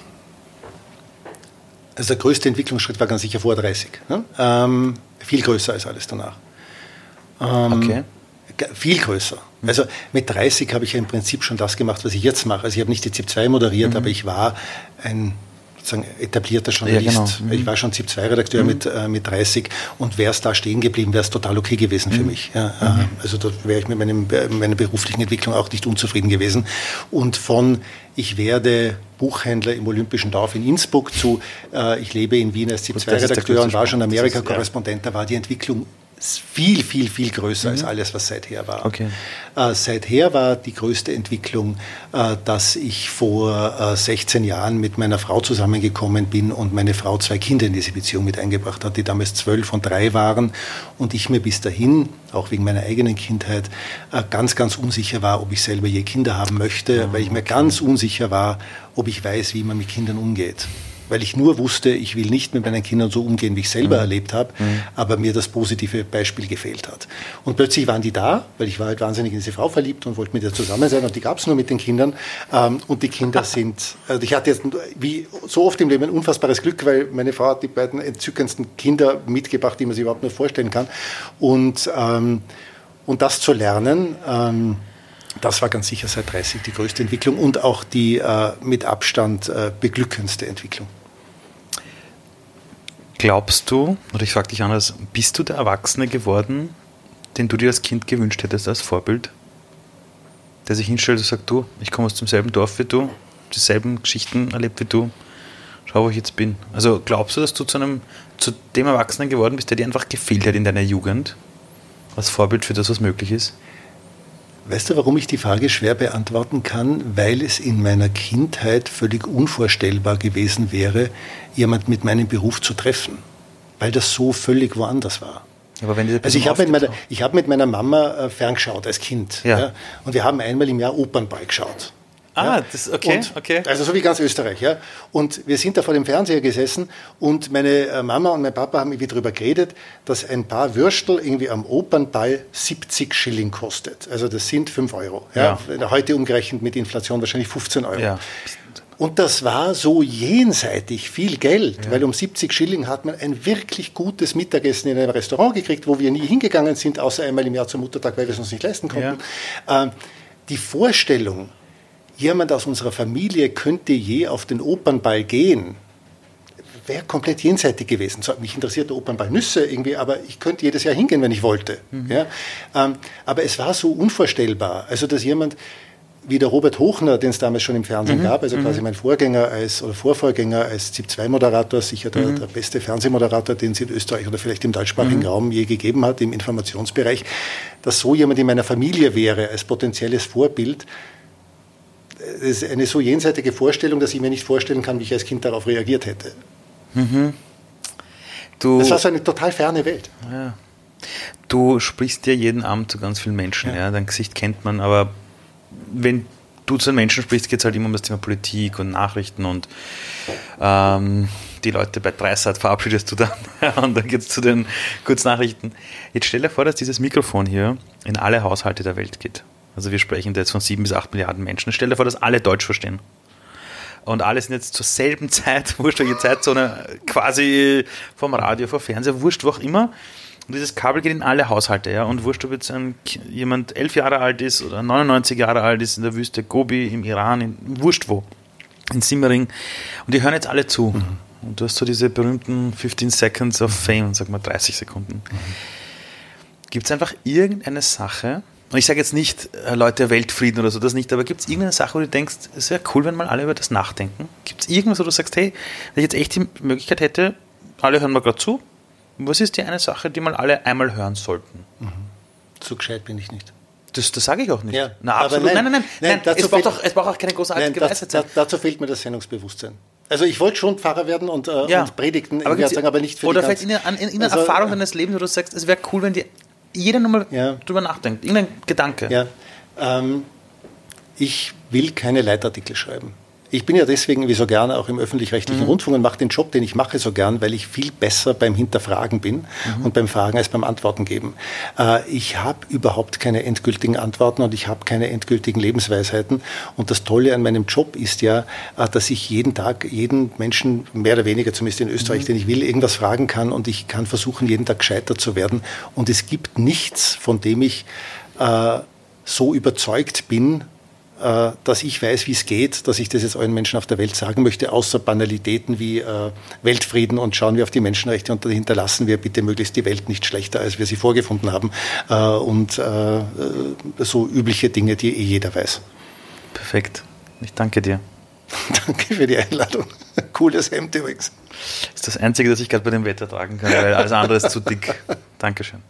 Also der größte Entwicklungsschritt war ganz sicher vor 30. Ne? Ähm, viel größer als alles danach. Ähm, okay. Viel größer. Mhm. Also mit 30 habe ich ja im Prinzip schon das gemacht, was ich jetzt mache. Also ich habe nicht die ZIP 2 moderiert, mhm. aber ich war ein sozusagen etablierter Journalist. Ja, genau. mhm. Ich war schon ZIP-2-Redakteur mhm. mit, äh, mit 30 und wäre es da stehen geblieben, wäre es total okay gewesen mhm. für mich. Ja, mhm. Also da wäre ich mit meinem, meiner beruflichen Entwicklung auch nicht unzufrieden gewesen. Und von ich werde Buchhändler im Olympischen Dorf in Innsbruck zu äh, ich lebe in Wien als ZIP-2-Redakteur und war schon Amerika-Korrespondent, da war die Entwicklung viel, viel, viel größer mhm. als alles, was seither war. Okay. Äh, seither war die größte Entwicklung, äh, dass ich vor äh, 16 Jahren mit meiner Frau zusammengekommen bin und meine Frau zwei Kinder in diese Beziehung mit eingebracht hat, die damals zwölf und drei waren und ich mir bis dahin, auch wegen meiner eigenen Kindheit, äh, ganz, ganz unsicher war, ob ich selber je Kinder haben möchte, mhm. weil ich mir ganz unsicher war, ob ich weiß, wie man mit Kindern umgeht weil ich nur wusste, ich will nicht mit meinen Kindern so umgehen, wie ich selber mhm. erlebt habe, mhm. aber mir das positive Beispiel gefehlt hat. Und plötzlich waren die da, weil ich war halt wahnsinnig in diese Frau verliebt und wollte mit ihr zusammen sein und die gab es nur mit den Kindern. Ähm, und die Kinder sind, also ich hatte jetzt wie so oft im Leben ein unfassbares Glück, weil meine Frau hat die beiden entzückendsten Kinder mitgebracht, die man sich überhaupt nur vorstellen kann. Und, ähm, und das zu lernen, ähm, das war ganz sicher seit 30 die größte Entwicklung und auch die äh, mit Abstand äh, beglückendste Entwicklung. Glaubst du, oder ich frage dich anders, bist du der Erwachsene geworden, den du dir als Kind gewünscht hättest als Vorbild? Der sich hinstellt und sagt, du, ich komme aus demselben Dorf wie du, dieselben Geschichten erlebt wie du, schau, wo ich jetzt bin. Also glaubst du, dass du zu, einem, zu dem Erwachsenen geworden bist, der dir einfach gefehlt hat in deiner Jugend, als Vorbild für das, was möglich ist? Weißt du, warum ich die Frage schwer beantworten kann? Weil es in meiner Kindheit völlig unvorstellbar gewesen wäre, jemand mit meinem Beruf zu treffen. Weil das so völlig woanders war. also ich habe mit, meiner, hab mit meiner Mama äh, ferngeschaut als Kind. Ja. ja. Und wir haben einmal im Jahr Opernball geschaut. Ah, das okay, und, okay. Also so wie ganz Österreich, ja. Und wir sind da vor dem Fernseher gesessen und meine äh, Mama und mein Papa haben irgendwie darüber geredet, dass ein paar Würstel irgendwie am Opernball 70 Schilling kostet. Also das sind 5 Euro. Ja. ja. Heute umgerechnet mit Inflation wahrscheinlich 15 Euro. Ja. Und das war so jenseitig viel Geld, ja. weil um 70 Schilling hat man ein wirklich gutes Mittagessen in einem Restaurant gekriegt, wo wir nie hingegangen sind, außer einmal im Jahr zum Muttertag, weil wir es uns nicht leisten konnten. Ja. Ähm, die Vorstellung, jemand aus unserer Familie könnte je auf den Opernball gehen, wäre komplett jenseitig gewesen. So, mich interessiert der Opernball Nüsse irgendwie, aber ich könnte jedes Jahr hingehen, wenn ich wollte. Mhm. Ja? Ähm, aber es war so unvorstellbar. Also, dass jemand wie der Robert Hochner, den es damals schon im Fernsehen mhm. gab, also mhm. quasi mein Vorgänger als oder Vorvorgänger als ZIP-2-Moderator, sicher der, mhm. der, beste Fernsehmoderator, den es in Österreich oder vielleicht im deutschsprachigen mhm. Raum je gegeben hat, im Informationsbereich, dass so jemand in meiner Familie wäre, als potenzielles Vorbild, das ist eine so jenseitige Vorstellung, dass ich mir nicht vorstellen kann, wie ich als Kind darauf reagiert hätte. Mhm. Das war so eine total ferne Welt. Ja. Du sprichst ja jeden Abend zu ganz vielen Menschen, ja. ja. dein Gesicht kennt man, aber wenn du zu den Menschen sprichst, geht es halt immer um das Thema Politik und Nachrichten und ähm, die Leute bei Dreisat verabschiedest du dann und dann geht es zu den Kurznachrichten. Jetzt stell dir vor, dass dieses Mikrofon hier in alle Haushalte der Welt geht. Also wir sprechen da jetzt von sieben bis acht Milliarden Menschen. Stell dir vor, dass alle Deutsch verstehen. Und alle sind jetzt zur selben Zeit, wurscht welche Zeitzone, quasi vom Radio, vom Fernseher, wurscht, wo auch immer. Und dieses Kabel geht in alle Haushalte, ja. Und wurscht, ob jetzt ein, jemand elf Jahre alt ist oder 99 Jahre alt ist in der Wüste Gobi, im Iran, in, wurscht wo, in Simmering. Und die hören jetzt alle zu. Mhm. Und du hast so diese berühmten 15 Seconds of Fame, sag mal 30 Sekunden. Mhm. Gibt es einfach irgendeine Sache, und ich sage jetzt nicht, äh, Leute, Weltfrieden oder so, das nicht, aber gibt es irgendeine Sache, wo du denkst, es wäre cool, wenn mal alle über das nachdenken? Gibt es irgendwas, wo du sagst, hey, wenn ich jetzt echt die Möglichkeit hätte, alle hören mir gerade zu, was ist die eine Sache, die mal alle einmal hören sollten? Mhm. So gescheit bin ich nicht. Das, das sage ich auch nicht. Ja, Na, absolut. Nein, nein, nein. nein, nein es, braucht auch, es braucht auch keine großartige nein, Weisheit. dazu fehlt mir das Sendungsbewusstsein. Also ich wollte schon Pfarrer werden und, äh, ja. und predigten, aber, sagen, aber nicht für Oder vielleicht in einer, in einer also, Erfahrung deines Lebens, wo du sagst, es wäre cool, wenn die, jeder nochmal ja. drüber nachdenkt. Irgendein Gedanke. Ja. Ähm, ich will keine Leitartikel schreiben. Ich bin ja deswegen wie so gerne auch im öffentlich-rechtlichen mhm. Rundfunk und mache den Job, den ich mache, so gern, weil ich viel besser beim Hinterfragen bin mhm. und beim Fragen als beim Antworten geben. Äh, ich habe überhaupt keine endgültigen Antworten und ich habe keine endgültigen Lebensweisheiten. Und das Tolle an meinem Job ist ja, äh, dass ich jeden Tag jeden Menschen, mehr oder weniger zumindest in Österreich, mhm. den ich will, irgendwas fragen kann und ich kann versuchen, jeden Tag gescheiter zu werden. Und es gibt nichts, von dem ich äh, so überzeugt bin, dass ich weiß, wie es geht, dass ich das jetzt allen Menschen auf der Welt sagen möchte, außer Banalitäten wie äh, Weltfrieden und schauen wir auf die Menschenrechte und hinterlassen wir bitte möglichst die Welt nicht schlechter, als wir sie vorgefunden haben äh, und äh, so übliche Dinge, die eh jeder weiß. Perfekt. Ich danke dir. danke für die Einladung. Cooles Hemd übrigens. Das ist das Einzige, das ich gerade bei dem Wetter tragen kann, weil alles andere ist zu dick. Dankeschön.